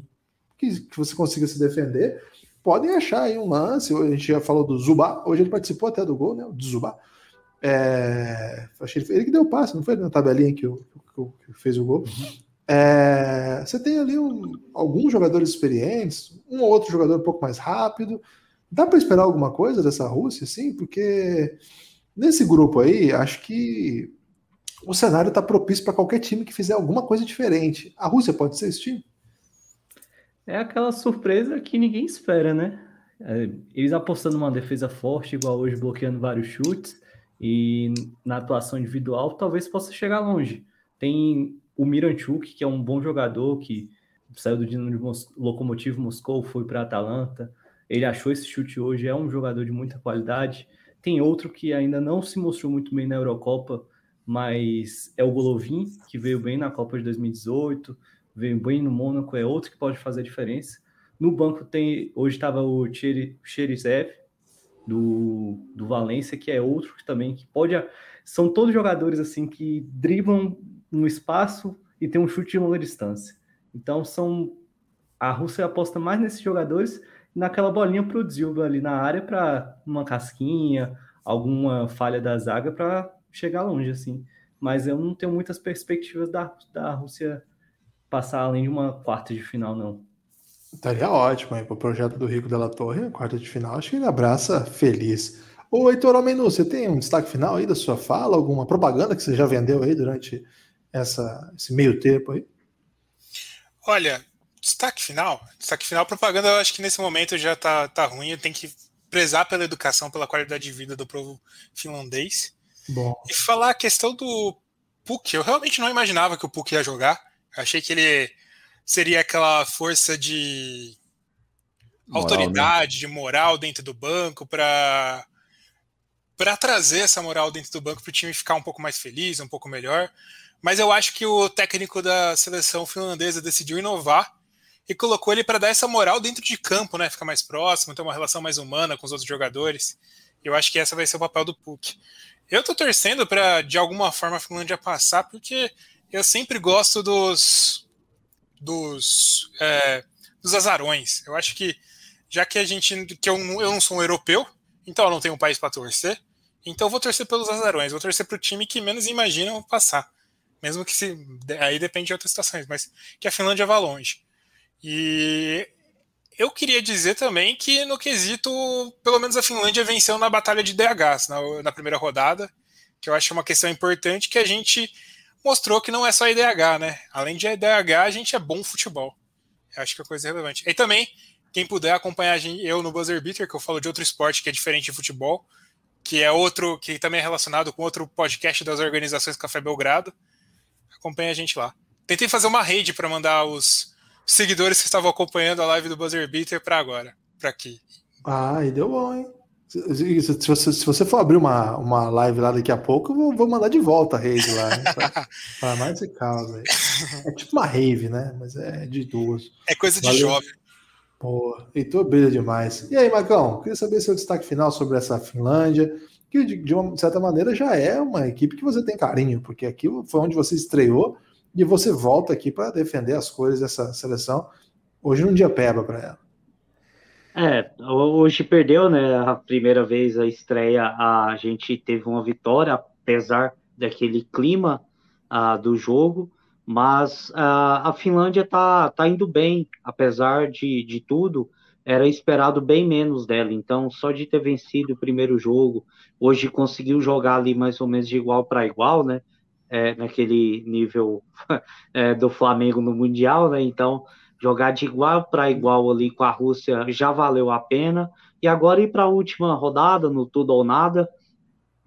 que, que você consiga se defender, podem achar aí um lance. A gente já falou do Zuba, hoje ele participou até do gol, né? Do Zuba. É, achei ele, ele que deu o passe, não foi na tabelinha que, que, que fez o gol. É, você tem ali um, alguns jogadores experientes, um ou outro jogador um pouco mais rápido, Dá para esperar alguma coisa dessa Rússia, sim? Porque nesse grupo aí, acho que o cenário está propício para qualquer time que fizer alguma coisa diferente. A Rússia pode ser esse time? É aquela surpresa que ninguém espera, né? É, eles apostando numa defesa forte, igual hoje, bloqueando vários chutes, e na atuação individual, talvez possa chegar longe. Tem o Miranchuk, que é um bom jogador, que saiu do Dinamo de Mos Locomotivo Moscou, foi para Atalanta. Ele achou esse chute hoje, é um jogador de muita qualidade. Tem outro que ainda não se mostrou muito bem na Eurocopa, mas é o Golovin, que veio bem na Copa de 2018, veio bem no Mônaco, é outro que pode fazer a diferença. No banco tem, hoje estava o Cherisev, do, do Valência, que é outro que também que pode. São todos jogadores assim que driblam no espaço e tem um chute de longa distância. Então são. A Rússia aposta mais nesses jogadores naquela bolinha para o Dilba ali na área para uma casquinha, alguma falha da zaga para chegar longe, assim. Mas eu não tenho muitas perspectivas da, da Rússia passar além de uma quarta de final, não. Estaria ótimo, hein? Para o projeto do Rico Della Torre, quarta de final, acho que ele abraça feliz. Ô, Heitor Almenu, você tem um destaque final aí da sua fala? Alguma propaganda que você já vendeu aí durante essa, esse meio tempo aí? Olha, Destaque final? Destaque final, propaganda, eu acho que nesse momento já tá, tá ruim. Tem que prezar pela educação, pela qualidade de vida do povo finlandês. Bom. E falar a questão do Puck. Eu realmente não imaginava que o Puck ia jogar. Eu achei que ele seria aquela força de moral, autoridade, né? de moral dentro do banco para para trazer essa moral dentro do banco para o time ficar um pouco mais feliz, um pouco melhor. Mas eu acho que o técnico da seleção finlandesa decidiu inovar e colocou ele para dar essa moral dentro de campo, né? Ficar mais próximo, ter uma relação mais humana com os outros jogadores. Eu acho que essa vai ser o papel do Puck. Eu tô torcendo para de alguma forma a Finlândia passar, porque eu sempre gosto dos dos é, dos azarões. Eu acho que já que a gente que eu, eu não sou um europeu, então eu não tenho um país para torcer. Então eu vou torcer pelos azarões, vou torcer para o time que menos imaginam passar. Mesmo que se. Aí depende de outras situações, mas que a Finlândia vá longe. E eu queria dizer também que no quesito, pelo menos a Finlândia venceu na batalha de DHs na, na primeira rodada, que eu acho uma questão importante que a gente mostrou que não é só IDH, né? Além de IDH, a gente é bom futebol. Eu acho que é coisa relevante. E também, quem puder acompanhar eu no Buzzer Beater, que eu falo de outro esporte que é diferente de futebol, que é outro, que também é relacionado com outro podcast das organizações Café Belgrado. Acompanha a gente lá. Tentei fazer uma rede para mandar os seguidores que estavam acompanhando a live do Buzzer Beater para agora, para aqui. Ah, e deu bom, hein? Se, se, se, você, se você for abrir uma, uma live lá daqui a pouco, eu vou, vou mandar de volta a rede lá. Né? Para mais aí. É tipo uma rave, né? Mas é de duas. É coisa de Valeu. jovem. Pô, Heitor brilha demais. E aí, Marcão, queria saber seu destaque final sobre essa Finlândia, que de, de uma certa maneira já é uma equipe que você tem carinho, porque aquilo foi onde você estreou e você volta aqui para defender as cores dessa seleção. Hoje num dia peba para ela. É, hoje perdeu, né? A primeira vez a estreia, a gente teve uma vitória, apesar daquele clima uh, do jogo, mas uh, a Finlândia tá, tá indo bem, apesar de, de tudo, era esperado bem menos dela. Então, só de ter vencido o primeiro jogo, hoje conseguiu jogar ali mais ou menos de igual para igual, né? É, naquele nível é, do Flamengo no Mundial, né? Então, jogar de igual para igual ali com a Rússia já valeu a pena. E agora ir para a última rodada, no tudo ou nada,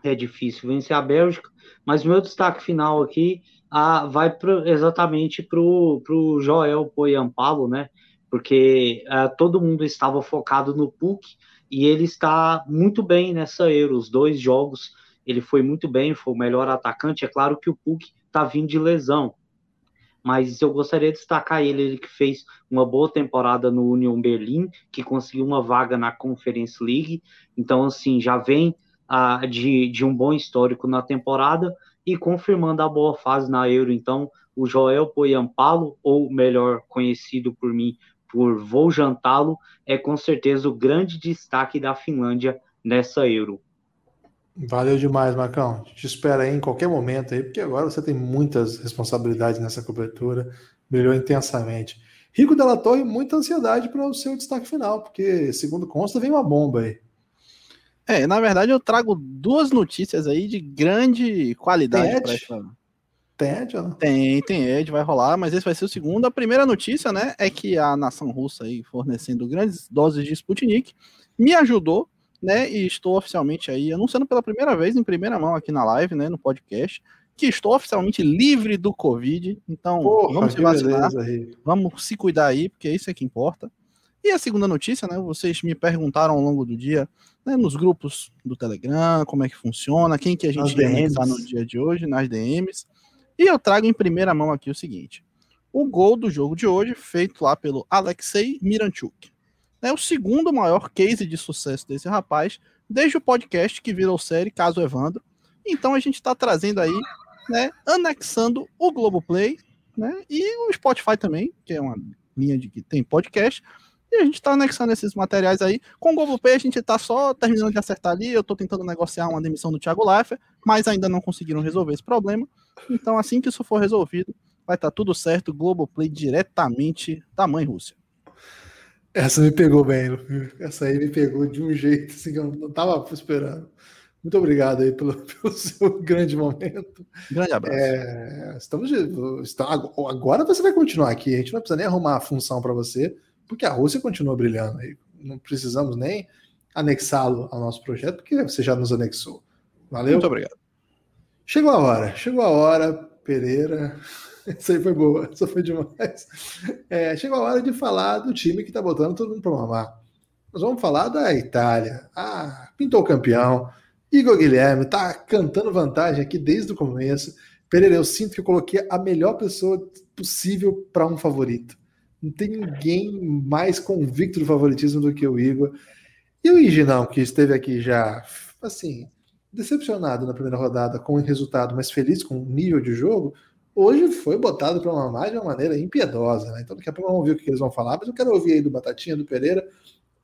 é difícil vencer a Bélgica. Mas o meu destaque final aqui ah, vai pro, exatamente para o Joel Poyampalo, né? Porque ah, todo mundo estava focado no PUC e ele está muito bem nessa Euro. Os dois jogos ele foi muito bem, foi o melhor atacante. É claro que o PUC está vindo de lesão, mas eu gostaria de destacar ele, ele que fez uma boa temporada no Union Berlim, que conseguiu uma vaga na Conference League, então assim, já vem uh, de, de um bom histórico na temporada e confirmando a boa fase na Euro, então o Joel Poyampalo, ou melhor conhecido por mim por Vou Jantá-lo, é com certeza o grande destaque da Finlândia nessa Euro. Valeu demais, Marcão. Te espera aí em qualquer momento aí, porque agora você tem muitas responsabilidades nessa cobertura. Brilhou intensamente. Rico Della Torre, muita ansiedade para o seu destaque final, porque, segundo consta, vem uma bomba aí. É, na verdade, eu trago duas notícias aí de grande qualidade para essa. Tem Ed ou não? Tem, tem Ed, vai rolar, mas esse vai ser o segundo. A primeira notícia, né, é que a nação russa aí, fornecendo grandes doses de Sputnik, me ajudou né? E estou oficialmente aí anunciando pela primeira vez em primeira mão aqui na live, né? No podcast, que estou oficialmente livre do Covid. Então, Porra, vamos se vacinar, beleza, vamos se cuidar aí, porque isso é que importa. E a segunda notícia, né? Vocês me perguntaram ao longo do dia, né, nos grupos do Telegram, como é que funciona, quem que a gente está no dia de hoje, nas DMs. E eu trago em primeira mão aqui o seguinte: o gol do jogo de hoje, feito lá pelo Alexei Miranchuk é o segundo maior case de sucesso desse rapaz, desde o podcast que virou série Caso Evandro. Então a gente está trazendo aí, né, anexando o Globoplay, né, e o Spotify também, que é uma linha de que tem podcast. E a gente está anexando esses materiais aí. Com o Globoplay a gente está só terminando de acertar ali. Eu estou tentando negociar uma demissão do Thiago Leifert, mas ainda não conseguiram resolver esse problema. Então assim que isso for resolvido, vai estar tá tudo certo. Globoplay diretamente da mãe Rússia. Essa me pegou bem, essa aí me pegou de um jeito assim que eu não estava esperando. Muito obrigado aí pelo, pelo, seu grande momento. Grande abraço. É, estamos, agora você vai continuar aqui. A gente não precisa nem arrumar a função para você, porque a Rússia continua brilhando. Aí. Não precisamos nem anexá-lo ao nosso projeto, porque você já nos anexou. Valeu? Muito obrigado. Chegou a hora, chegou a hora, Pereira. Isso aí foi boa, isso foi demais. É, chegou a hora de falar do time que está botando todo mundo para mamar. Nós vamos falar da Itália. Ah, pintou campeão. Igor Guilherme está cantando vantagem aqui desde o começo. Pereira, eu sinto que eu coloquei a melhor pessoa possível para um favorito. Não tem ninguém mais convicto do favoritismo do que o Igor. E o Iginão, que esteve aqui já, assim, decepcionado na primeira rodada com o resultado, mas feliz com o nível de jogo, hoje foi botado para mamar de uma maneira impiedosa. Né? Então daqui a pouco vamos ver o que eles vão falar, mas eu quero ouvir aí do Batatinha, do Pereira,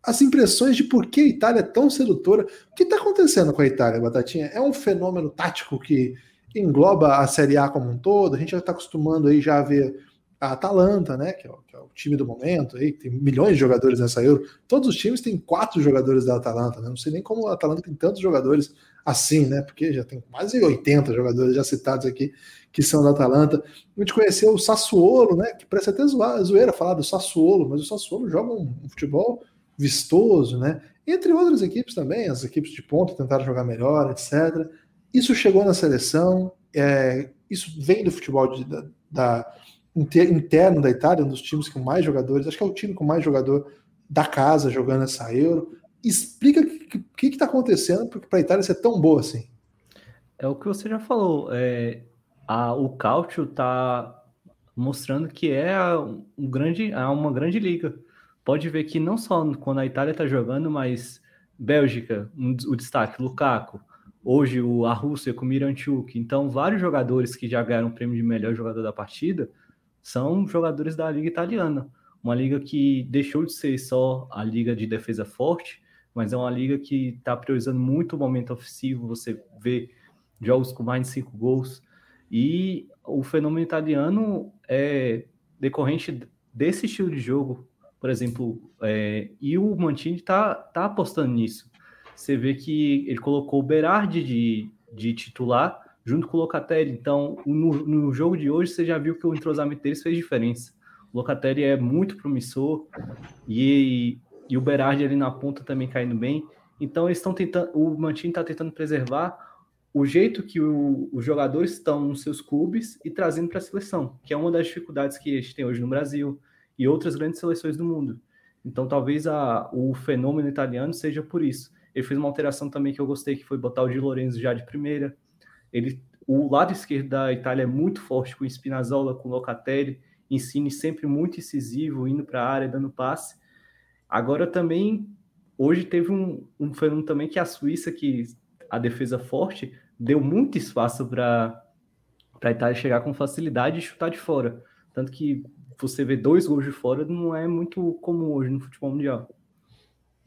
as impressões de por que a Itália é tão sedutora. O que está acontecendo com a Itália, Batatinha? É um fenômeno tático que engloba a Série A como um todo. A gente já está acostumando aí já a ver a Atalanta, né? Que é, o, que é, o, time do momento, aí tem milhões de jogadores nessa Euro. Todos os times têm quatro jogadores da Atalanta, né? Não sei nem como a Atalanta tem tantos jogadores assim, né? Porque já tem quase 80 jogadores já citados aqui que são da Atalanta. A gente conheceu o Sassuolo, né? Que parece até zoeira falar do Sassuolo, mas o Sassuolo joga um, futebol vistoso, né? Entre outras equipes também, as equipes de ponta tentaram jogar melhor, etc. Isso chegou na seleção, é, isso vem do futebol de, da, da, interno da Itália, um dos times com mais jogadores, acho que é o time com mais jogador da casa jogando essa Euro. Explica o que está acontecendo para a Itália ser tão boa assim. É o que você já falou. É, a, o Cautio está mostrando que é um grande, uma grande liga. Pode ver que não só quando a Itália está jogando, mas Bélgica, um, o destaque, Lukaku, hoje o, a Rússia com Miranchuk. Então, vários jogadores que já ganharam o prêmio de melhor jogador da partida são jogadores da Liga Italiana. Uma liga que deixou de ser só a liga de defesa forte, mas é uma liga que está priorizando muito o momento ofensivo. Você vê jogos com mais de cinco gols. E o fenômeno italiano é decorrente desse estilo de jogo, por exemplo, é, e o Mantini tá, tá apostando nisso. Você vê que ele colocou o Berardi de, de titular junto com o Locatelli. Então, no, no jogo de hoje, você já viu que o entrosamento deles fez diferença. O Locatelli é muito promissor e, e o Berardi ali na ponta também caindo bem. Então, eles estão tentando, o Mantini está tentando preservar o jeito que os jogadores estão nos seus clubes e trazendo para a seleção, que é uma das dificuldades que a gente tem hoje no Brasil e outras grandes seleções do mundo. Então, talvez a, o fenômeno italiano seja por isso. Ele fez uma alteração também que eu gostei, que foi botar o Di Lorenzo já de primeira. Ele, o lado esquerdo da Itália é muito forte com Spinazzola, com Locatelli, ensine sempre muito incisivo, indo para a área, dando passe. Agora também, hoje teve um, um fenômeno também que a Suíça, que a defesa forte, deu muito espaço para a Itália chegar com facilidade e chutar de fora. Tanto que você vê dois gols de fora não é muito comum hoje no futebol mundial.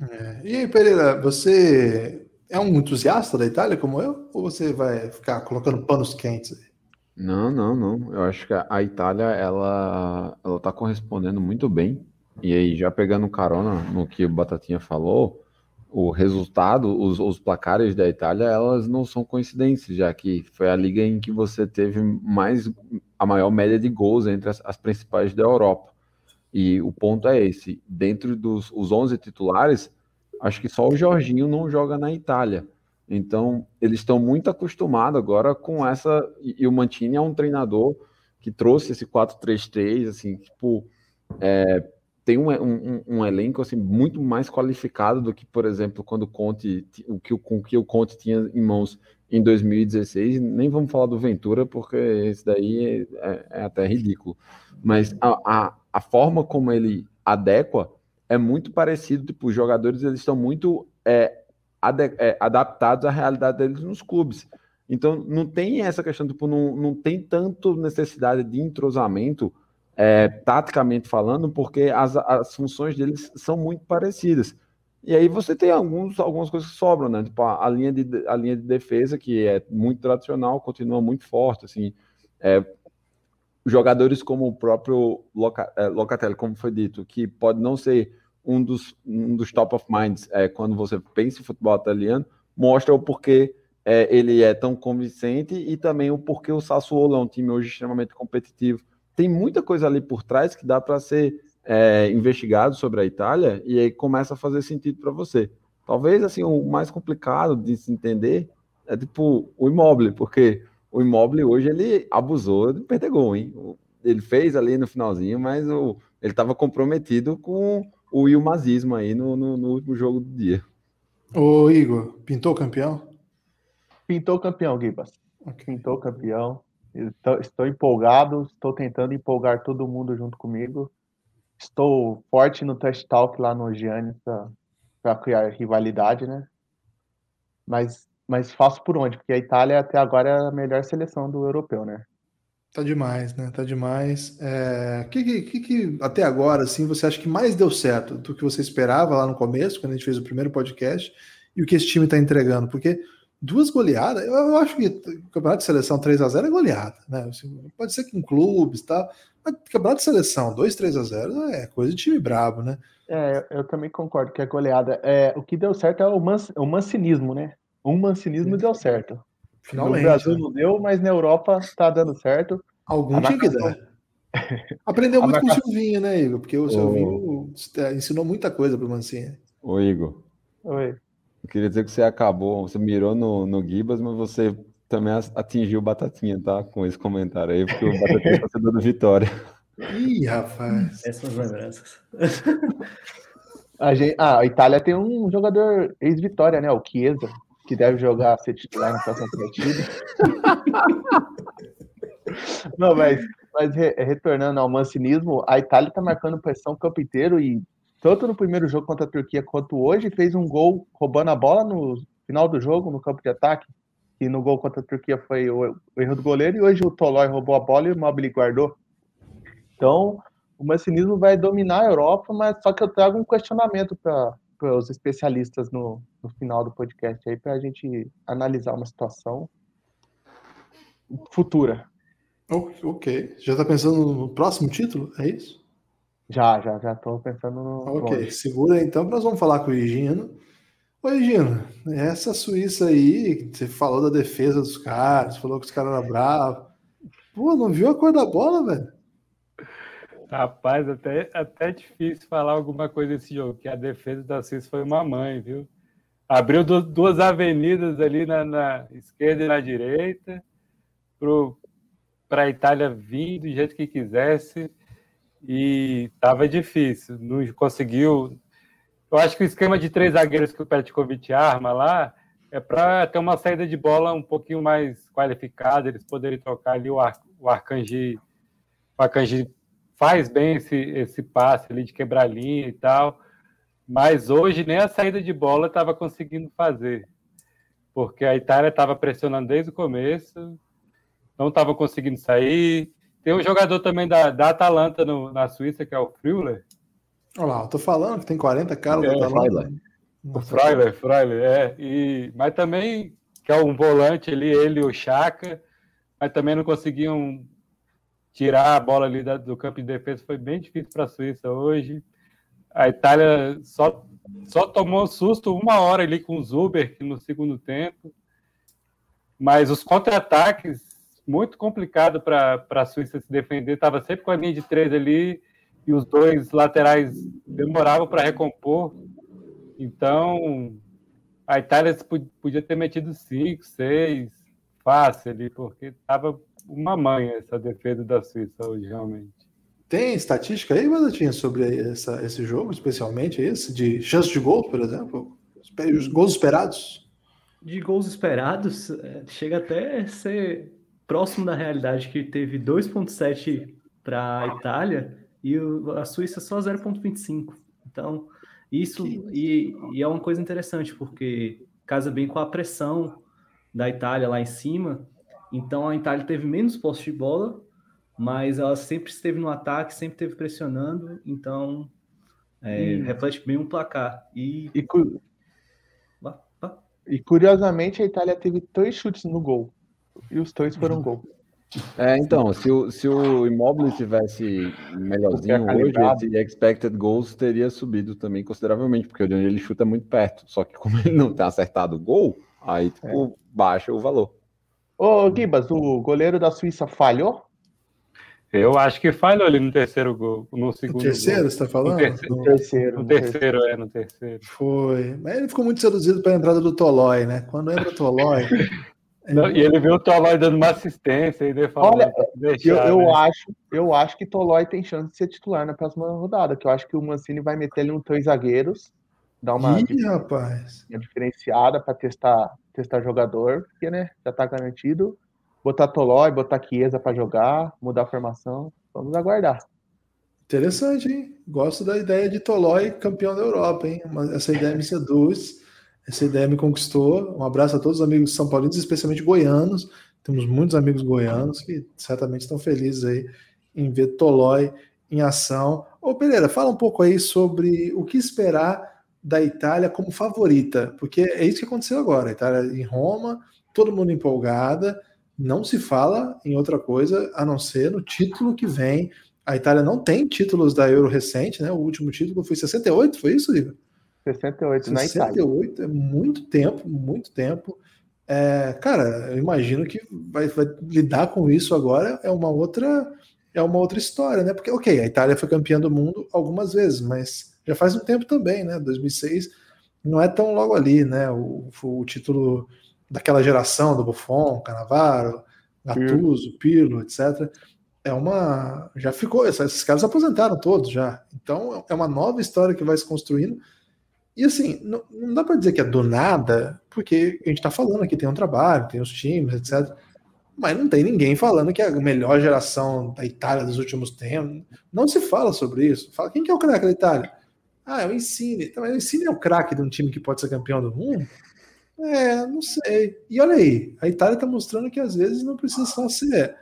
É. E aí, Pereira, você é um entusiasta da Itália como eu? Ou você vai ficar colocando panos quentes aí? Não, não, não. Eu acho que a Itália ela ela está correspondendo muito bem. E aí, já pegando carona no que o Batatinha falou, o resultado, os, os, placares da Itália, elas não são coincidências, já que foi a liga em que você teve mais a maior média de gols entre as, as principais da Europa. E o ponto é esse: dentro dos os 11 titulares, acho que só o Jorginho não joga na Itália. Então, eles estão muito acostumados agora com essa. E, o Mantini é um treinador que trouxe esse 4-3-3, assim, tipo. É, tem um, um, um, elenco assim muito mais qualificado do que, por exemplo, quando o Conte, o que o, com que o Conte tinha em mãos em 2016. Nem vamos falar do Ventura, porque esse daí é, é até ridículo. Mas a, a, a, forma como ele adequa é muito parecido. Tipo, os jogadores eles estão muito é, ade, é, adaptados à realidade deles nos clubes. Então, não tem essa questão, tipo, não, não tem tanto necessidade de entrosamento é, taticamente falando, porque as, as funções deles são muito parecidas. E aí você tem alguns, algumas coisas que sobram, né? Tipo, a, a, linha de, a linha de defesa, que é muito tradicional, continua muito forte, assim. É, jogadores como o próprio Loca, é, Locatelli, como foi dito, que pode não ser um dos, um dos top of minds é, quando você pensa em futebol italiano, mostra o porquê é, ele é tão convincente e também o porquê o Sassuolo é um time hoje extremamente competitivo tem muita coisa ali por trás que dá para ser é, investigado sobre a Itália e aí começa a fazer sentido para você. Talvez assim o mais complicado de se entender é tipo o imóvel, porque o imóvel hoje ele abusou de perder gol, hein? Ele fez ali no finalzinho, mas o, ele estava comprometido com o ilmazismo aí no, no, no, último jogo do dia. Ô Igor, pintou campeão? Pintou campeão, Gibas. Okay. Pintou campeão. Estou, estou empolgado, estou tentando empolgar todo mundo junto comigo. Estou forte no Trash Talk lá no Giannis para criar rivalidade, né? Mas, mas faço por onde? Porque a Itália até agora é a melhor seleção do europeu, né? Tá demais, né? Tá demais. É... Que, que, que, até agora, assim, você acha que mais deu certo do que você esperava lá no começo, quando a gente fez o primeiro podcast, e o que esse time tá entregando? Porque duas goleadas, eu, eu acho que o campeonato de seleção 3 a 0 é goleada, né? Assim, pode ser que em clubes, tá? Mas campeonato de seleção 2 3 a 0 é coisa de time brabo, né? É, eu também concordo que é goleada. É, o que deu certo é o, man, o mancinismo, né? Um mancinismo deu certo. Finalmente. No Brasil né? não deu, mas na Europa tá dando certo. Algum tinha que dar. Aprendeu muito marcação... com o Silvinho, né, Igor? Porque o Silvinho ensinou muita coisa pro Mancinha. Ô, Igor. Oi. Eu queria dizer que você acabou, você mirou no, no Gibas, mas você também atingiu o Batatinha, tá? Com esse comentário aí, porque o Batatinha tá dando vitória. Ih, rapaz. Essas lembranças. A, gente, ah, a Itália tem um jogador ex-vitória, né? O Chiesa, que deve jogar ser titular na próxima partida. Não, mas, mas re, retornando ao mancinismo, a Itália está marcando pressão o campo inteiro e tanto no primeiro jogo contra a Turquia quanto hoje fez um gol roubando a bola no final do jogo, no campo de ataque. E no gol contra a Turquia foi o, erro do goleiro e hoje o Tolói roubou a bola e o Mobile guardou. Então, o mancinismo vai dominar a Europa, mas só que eu trago um questionamento para os especialistas no, no final do podcast aí para a gente analisar uma situação futura. Ok. Já está pensando no próximo título? É isso? Já, já, já estou pensando no. Ok, segura então, nós vamos falar com o Higino. Oi, Gino, essa Suíça aí, você falou da defesa dos caras, falou que os caras eram bravos. Pô, não viu a cor da bola, velho? Rapaz, até, até difícil falar alguma coisa desse jogo, que a defesa da Suíça foi uma mãe, viu? Abriu duas avenidas ali na, na esquerda e na direita, para a Itália vir do jeito que quisesse, e estava difícil, não conseguiu. Eu acho que o esquema de três zagueiros que o Petkovic arma lá é para ter uma saída de bola um pouquinho mais qualificada, eles poderem trocar ali o, Ar, o Arcanji, o Arcanji faz bem esse, esse passe ali de quebrar linha e tal, mas hoje nem a saída de bola estava conseguindo fazer, porque a Itália estava pressionando desde o começo, não estava conseguindo sair. Tem um jogador também da, da Atalanta no, na Suíça, que é o Früller. Olha lá, eu tô falando que tem 40 caras é, da Atalanta. O Freuler, Freuler, é. E, mas também, que é um volante ali, ele e o Chaka, mas também não conseguiam tirar a bola ali do campo de defesa foi bem difícil para a Suíça hoje. A Itália só, só tomou susto uma hora ali com o Zuber no segundo tempo. Mas os contra-ataques, muito complicado para a Suíça se defender. Estava sempre com a linha de três ali e os dois laterais demoravam para recompor. Então, a Itália podia ter metido cinco, seis, fácil ali, porque estava uma manha essa defesa da Suíça hoje, realmente. Tem estatística aí, Badatinha, sobre essa, esse jogo, especialmente esse, de chance de gol, por exemplo? Os gols esperados? De gols esperados, é, chega até a ser próximo da realidade, que teve 2,7 para a Itália e a Suíça só 0,25. Então, isso e, e, é uma coisa interessante, porque casa bem com a pressão da Itália lá em cima então a Itália teve menos posse de bola, mas ela sempre esteve no ataque, sempre esteve pressionando. Então é, hum. reflete bem um placar. E... E, cu... e, curiosamente a Itália teve dois chutes no gol. E os dois foram gol. É, então, se o, se o Immobile tivesse melhorzinho hoje, esse expected goals teria subido também consideravelmente, porque onde ele chuta muito perto. Só que como ele não tem acertado o gol, aí tipo, é. baixa o valor. Ô, Gibas, o goleiro da Suíça falhou? Eu acho que falhou ali no terceiro gol, no segundo. No terceiro, gol. você tá falando? No terceiro, no terceiro, no terceiro, é, no terceiro. Foi. Mas ele ficou muito seduzido para a entrada do Tolói, né? Quando entra o Tolói. Não, e ele viu o Tolói dando uma assistência e ele falou. Olha, deixar, eu, eu né? acho, eu acho que Tolói tem chance de ser titular na próxima rodada, que eu acho que o Mancini vai meter ele no três zagueiros, dar uma, Ih, rapaz. uma diferenciada para testar testar jogador, porque né, já tá garantido. Botar Tolói, botar Chiesa para jogar, mudar a formação. Vamos aguardar. Interessante, hein? Gosto da ideia de Tolói campeão da Europa, hein? Essa ideia me seduz, essa ideia me conquistou. Um abraço a todos os amigos são paulinos, especialmente goianos, Temos muitos amigos goianos que certamente estão felizes aí em ver Tolói em ação. Ô Pereira, fala um pouco aí sobre o que esperar da Itália como favorita, porque é isso que aconteceu agora. A Itália em Roma, todo mundo empolgada, não se fala em outra coisa a não ser no título que vem. A Itália não tem títulos da Euro recente, né? O último título foi 68, foi isso, Igor? 68, na Itália. 68 é muito tempo, muito tempo. É, cara, eu imagino que vai, vai, lidar com isso agora é uma outra é uma outra história, né? Porque, ok, a Itália foi campeã do mundo algumas vezes, mas já faz um tempo também, né? 2006 não é tão logo ali, né? O, o título daquela geração do Buffon, Cannavaro, Gattuso, Pirlo, etc. É uma. Já ficou, esses caras aposentaram todos já. Então é uma nova história que vai se construindo. E assim, não, não dá para dizer que é do nada, porque a gente está falando aqui, tem um trabalho, tem os times, etc. Mas não tem ninguém falando que é a melhor geração da Itália dos últimos tempos. Não se fala sobre isso. Fala quem que é o craque da Itália? Ah, é o Insigne. Então, o Insigne é o craque de um time que pode ser campeão do mundo? É, não sei. E olha aí, a Itália está mostrando que às vezes não precisa só ser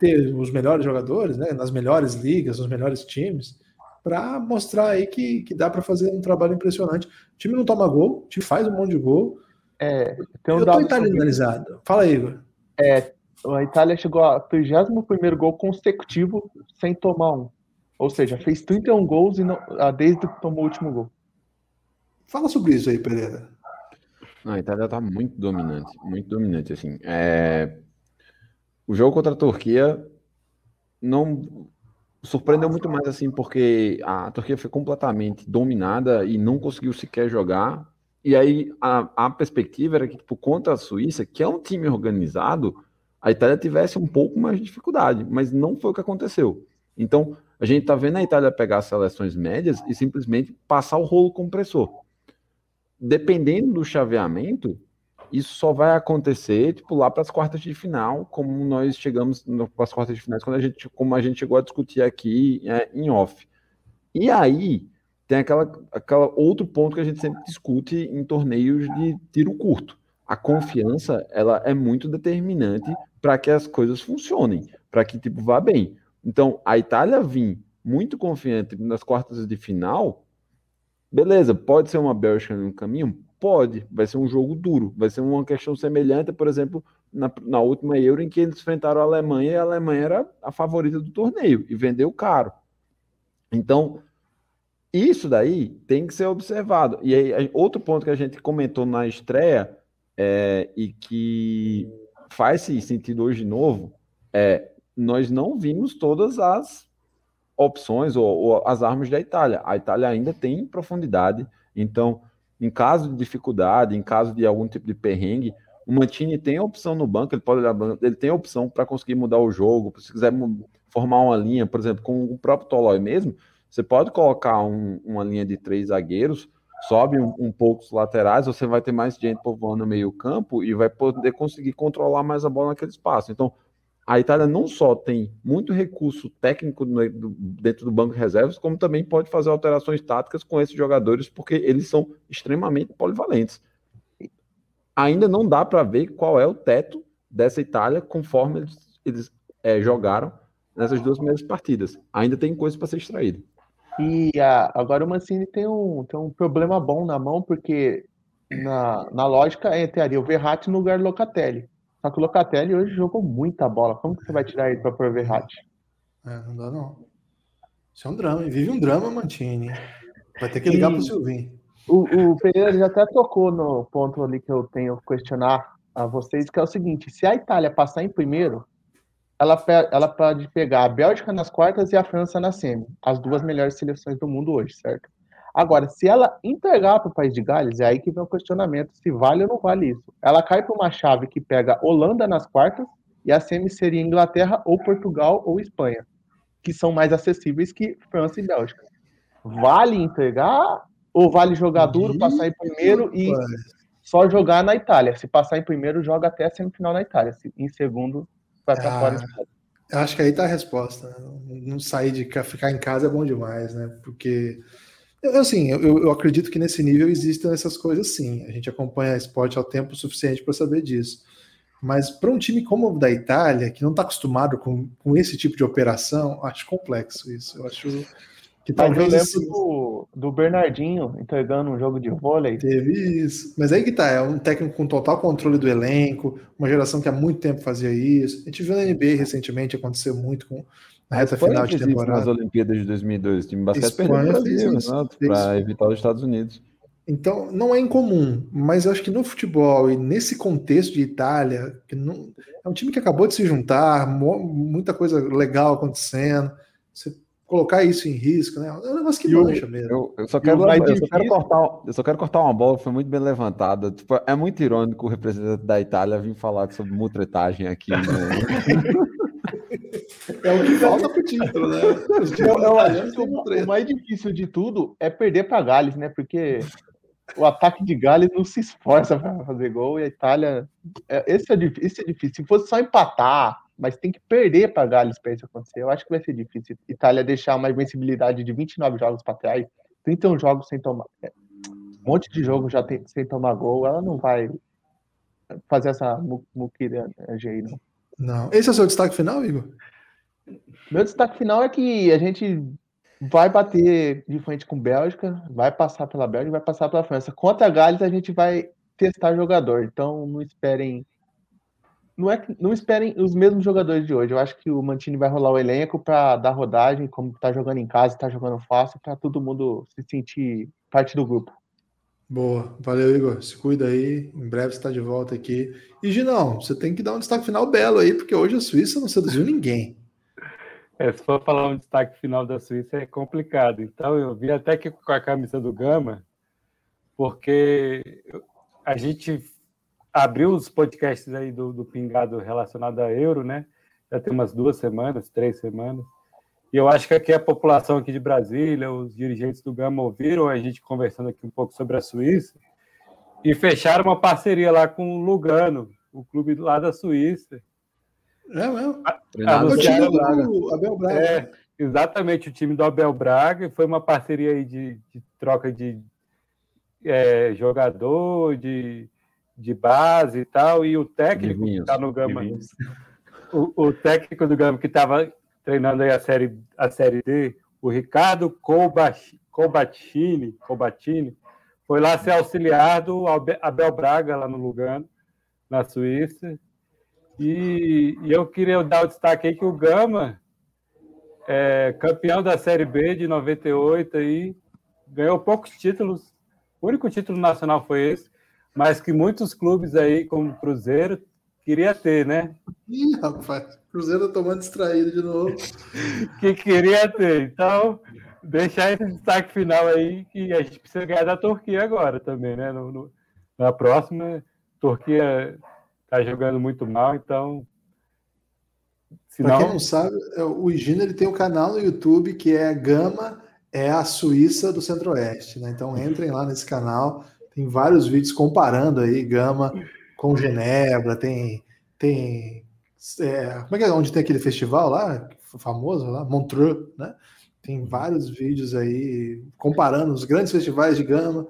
ter os melhores jogadores, né, nas melhores ligas, nos melhores times, para mostrar aí que, que dá para fazer um trabalho impressionante. O time não toma gol, o time faz um monte de gol. É, tem um Eu tô italianizado. Fala aí, Igor. É, a Itália chegou ao 31 gol consecutivo sem tomar um. Ou seja, fez 31 gols e não, ah, desde que tomou o último gol. Fala sobre isso aí, Pereira. Não, a Itália tá muito dominante, muito dominante, assim. É... O jogo contra a Turquia não surpreendeu muito mais, assim, porque a Turquia foi completamente dominada e não conseguiu sequer jogar. E aí a, a perspectiva era que, tipo, contra a Suíça, que é um time organizado, a Itália tivesse um pouco mais de dificuldade, mas não foi o que aconteceu. Então, a gente tá vendo a Itália pegar as seleções médias e simplesmente passar o rolo compressor dependendo do chaveamento, isso só vai acontecer tipo lá para as quartas de final, como nós chegamos para as quartas de finais, quando a gente, como a gente chegou a discutir aqui é, em off. E aí tem aquela, aquela outro ponto que a gente sempre discute em torneios de tiro curto. A confiança ela é muito determinante para que as coisas funcionem, para que tipo vá bem. Então a Itália vir muito confiante nas quartas de final Beleza, pode ser uma Bélgica no caminho? Pode, vai ser um jogo duro, vai ser uma questão semelhante, por exemplo, na, na última Euro, em que eles enfrentaram a Alemanha e a Alemanha era a favorita do torneio e vendeu caro. Então, isso daí tem que ser observado. E aí, outro ponto que a gente comentou na estreia é, e que faz sentido hoje de novo é nós não vimos todas as opções ou, ou, as armas da Itália. A Itália ainda tem profundidade, então, em caso de dificuldade, em caso de algum tipo de perrengue, o Mantini tem opção no banco, ele pode ele tem opção para conseguir mudar o jogo, se quiser formar uma linha, por exemplo, com o próprio Tolói mesmo, você pode colocar um, uma linha de três zagueiros, sobe um, um pouco os laterais, você vai ter mais gente povoando no meio campo e vai poder conseguir controlar mais a bola naquele espaço. Então, a Itália não só tem muito recurso técnico dentro do banco de reservas, como também pode fazer alterações táticas com esses jogadores, porque eles são extremamente polivalentes. Ainda não dá para ver qual é o teto dessa Itália conforme eles, eles é, jogaram nessas duas primeiras partidas. Ainda tem coisa para ser extraída. E a, agora o Mancini tem um, tem um problema bom na mão, porque na, na lógica entraria o Verratti no lugar do Locatelli. Só que o Locatelli hoje jogou muita bola. Como que você vai tirar ele para pôr Verratti? É, não dá não. Isso é um drama. Vive um drama, Mantini. Vai ter que ligar e... pro Silvinho. O, o Pereira já até tocou no ponto ali que eu tenho que questionar a vocês, que é o seguinte: se a Itália passar em primeiro, ela, ela pode pegar a Bélgica nas quartas e a França na semi, as duas melhores seleções do mundo hoje, certo? Agora, se ela entregar para o país de Gales, é aí que vem o questionamento se vale ou não vale isso. Ela cai para uma chave que pega Holanda nas quartas e a semi seria Inglaterra ou Portugal ou Espanha, que são mais acessíveis que França e Bélgica. Vale entregar ou vale jogar duro, passar em primeiro e só jogar na Itália? Se passar em primeiro, joga até a semifinal na Itália. Se, em segundo, vai para ah, fora. Eu acho que aí tá a resposta. Não sair de ficar em casa é bom demais, né? Porque eu, assim, eu, eu, acredito que nesse nível existam essas coisas sim. A gente acompanha esporte ao tempo suficiente para saber disso. Mas para um time como o da Itália, que não está acostumado com, com esse tipo de operação, acho complexo isso. Eu acho que talvez. Mas eu lembro esse... do, do Bernardinho entregando um jogo de vôlei. Teve isso. Mas aí que tá, é um técnico com total controle do elenco, uma geração que há muito tempo fazia isso. A gente viu na NBA recentemente, aconteceu muito com na reta final de temporada. Nas Olimpíadas de 2002, o time basquete perdeu para evitar os Estados Unidos. Então, não é incomum, mas eu acho que no futebol e nesse contexto de Itália, que não, é um time que acabou de se juntar, muita coisa legal acontecendo, você colocar isso em risco, né? É um negócio que mancha mesmo. Eu, eu, só quero, eu, só quero cortar, eu só quero cortar uma bola que foi muito bem levantada. Tipo, é muito irônico o representante da Itália vir falar sobre mutretagem aqui. Né? É o que falta pro título, né? Eu, eu acho que o, o, mais difícil de tudo é perder para Gales, né? Porque o ataque de Gales não se esforça para fazer gol e a Itália. É, esse, é, esse é difícil. Se fosse só empatar, mas tem que perder para Gales para isso acontecer, eu acho que vai ser difícil. Itália deixar uma invencibilidade de 29 jogos para trás, 31 jogos sem tomar. É, um monte de jogo já tem, sem tomar gol, ela não vai fazer essa muquirana aí, não. Não. Esse é o seu destaque final, Igor? Meu destaque final é que a gente vai bater de frente com Bélgica, vai passar pela Bélgica, vai passar pela França. Contra a Gales a gente vai testar jogador, então não esperem não é não esperem os mesmos jogadores de hoje. Eu acho que o Mantini vai rolar o elenco para dar rodagem, como tá jogando em casa, tá jogando fácil, para todo mundo se sentir parte do grupo. Boa, valeu Igor, se cuida aí, em breve está de volta aqui. E Ginão, você tem que dar um destaque final belo aí, porque hoje a Suíça não seduziu ninguém. É, se for falar um destaque final da Suíça é complicado. Então eu vi até que com a camisa do Gama, porque a gente abriu os podcasts aí do, do Pingado relacionado a euro, né? Já tem umas duas semanas, três semanas. E eu acho que aqui a população aqui de Brasília, os dirigentes do Gama ouviram a gente conversando aqui um pouco sobre a Suíça e fecharam uma parceria lá com o Lugano, o clube lá da Suíça é mesmo? o time do Abel Braga. É, exatamente, o time do Abel Braga. Foi uma parceria aí de, de troca de é, jogador, de, de base e tal. E o técnico que está no Gama. O, o, técnico do Gama que estava treinando aí a série, a série D, o Ricardo Colbatini, Colbatini, foi lá ser auxiliar do Abel Braga lá no Lugano, na Suíça. E, e, eu queria dar o destaque aí que o Gama, é, campeão da Série B de 98, aí, ganhou poucos títulos. O único título nacional foi esse, mas que muitos clubes aí, como o Cruzeiro, queria ter, né? Ih, rapaz, Cruzeiro tomando distraído de novo. que queria ter. Então, deixar esse destaque final aí, que a gente precisa ganhar da Turquia agora também, né? No, no, na próxima, Turquia tá jogando muito mal, então. Senão... Para quem não sabe, é, o Higino ele tem um canal no YouTube que é Gama é a Suíça do Centro-Oeste, né? Então entrem lá nesse canal, tem vários vídeos comparando aí Gama com Genebra, tem tem é, como é que é onde tem aquele festival lá famoso lá, Montreux, né? Tem vários vídeos aí comparando os grandes festivais de Gama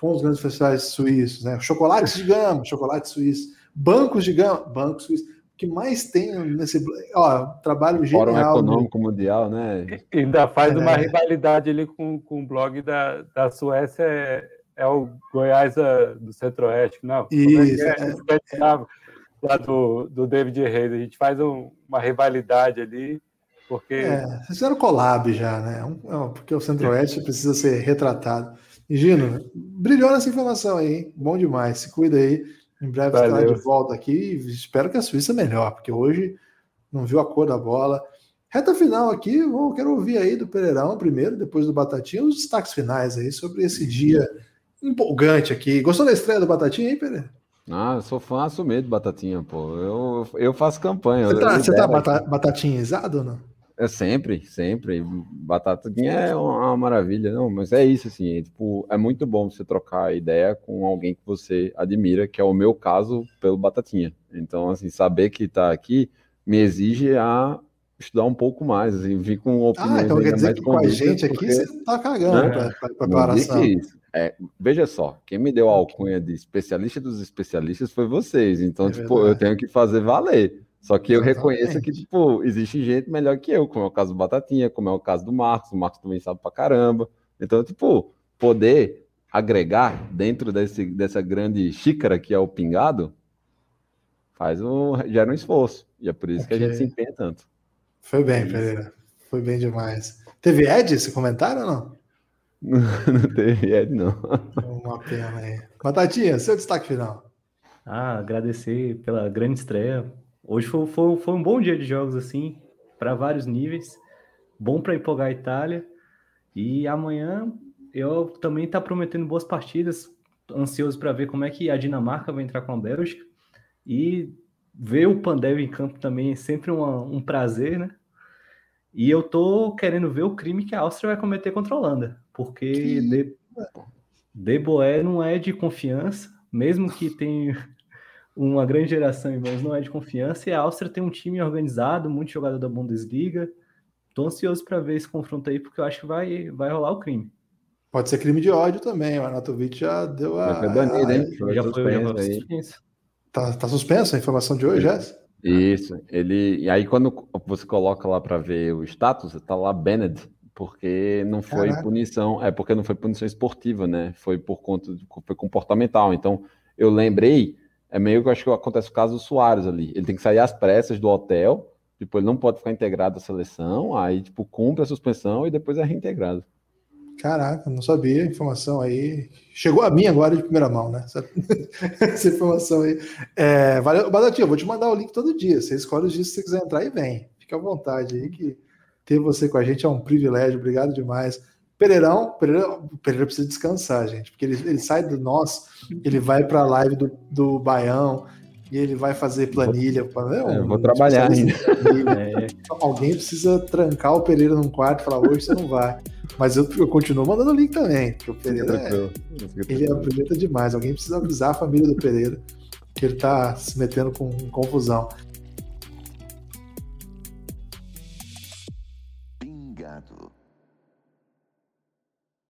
com os grandes festivais suíços, né? Chocolates de Gama, chocolate suíço. Bancos de gama, bancos suíços. O que mais tem nesse ó, trabalho genial. Fórum Econômico Mundial, né? E ainda faz é. uma rivalidade ali com, com o blog da, da Suécia, é, é o Goiás é, do Centro-Oeste, não? É Isso. É, é, é, lá do, do David Reis, a gente faz um, uma rivalidade ali, porque... É, vocês fizeram collab já, né? Um, porque o Centro-Oeste precisa ser retratado. E Gino, brilhou nessa informação aí, hein? Bom demais, se cuida aí. Em breve Valeu. estará de volta aqui. Espero que a Suíça melhor, porque hoje não viu a cor da bola. Reta final aqui, vou, quero ouvir aí do Pereirão primeiro, depois do Batatinha, os destaques finais aí sobre esse dia empolgante aqui. Gostou da estreia do Batatinha aí, Pereira? Ah, eu sou fã assumido do Batatinha, pô. Eu, eu faço campanha. Você tá, você tá bata, batatinhizado ou não? É sempre, sempre. Batatinha é uma maravilha, não, mas é isso, assim, é, tipo, é muito bom você trocar ideia com alguém que você admira, que é o meu caso pelo Batatinha. Então, assim, saber que tá aqui me exige a estudar um pouco mais, assim, vir com opiniões Ah, então quer dizer que com a gente aqui porque- você tá cagando Né? Não preparação. É, veja só, quem me deu a alcunha de especialista dos especialistas foi vocês. Então, É tipo, eu verdade. tenho que fazer valer. Só que eu reconheço que, Exatamente. tipo, existe gente melhor que eu, como é o caso do Batatinha, como é o caso do Marcos. O Marcos também sabe pra caramba. Então, tipo, poder agregar dentro desse, dessa grande xícara que é o pingado faz um, gera um esforço. E é por isso que a gente se empenha tanto. Foi bem, Pereira. Foi bem demais. Teve Ed esse comentário ou não? Não teve Ed, não. Uma pena aí. Batatinha, seu destaque final. Ah, agradecer pela grande estreia. Hoje foi, foi, foi um bom dia de jogos, assim, para vários níveis. Bom para empolgar a Itália. E amanhã eu também tá prometendo boas partidas. Ansioso para ver como é que a Dinamarca vai entrar com a Bélgica. E ver o Pandev em campo também é sempre uma- um prazer, né? E eu tô querendo ver o crime que a Áustria vai cometer contra a Holanda. Porque de, de Boer não é de confiança, mesmo que tenha uma grande geração em mãos, não é de confiança. E a Áustria tem um time organizado, muito jogador da Bundesliga. Tô ansioso para ver esse confronto aí, porque eu acho que vai, vai rolar o crime. Pode ser crime de ódio também. O Arnautovic já deu a. Vai ser banido, hein? Já foi, já foi. Tá, tá suspenso a informação de hoje, já? Isso, ele. E aí, quando você coloca lá para ver o status, tá lá banned, porque não foi Caraca. punição, é porque não foi punição esportiva, né? Foi por conta de, foi comportamental. Então, eu lembrei, é meio que eu acho que acontece o caso do Soares ali. Ele tem que sair às pressas do hotel, tipo, ele não pode ficar integrado à seleção, aí, tipo, cumpre a suspensão e depois é reintegrado. Caraca, não sabia. Informação aí. Chegou a mim agora de primeira mão, né? Essa, essa informação aí. É, valeu, eu vou te mandar o link todo dia. Você escolhe os dias que você quiser entrar e vem. Fica à vontade aí, que ter você com a gente é um privilégio. Obrigado demais. Pereirão, Pereira, o Pereira precisa descansar, gente, porque ele, ele sai do nós, ele vai para a live do, do Baião e ele vai fazer planilha. É, É, um vou trabalhar especialista em planilha. É, Alguém precisa trancar o Pereira num quarto e falar, hoje você não vai. Mas eu, eu continuo mandando o link também, porque o Pereira é, ele apresenta demais. Alguém precisa avisar a família do Pereira que ele tá se metendo com confusão.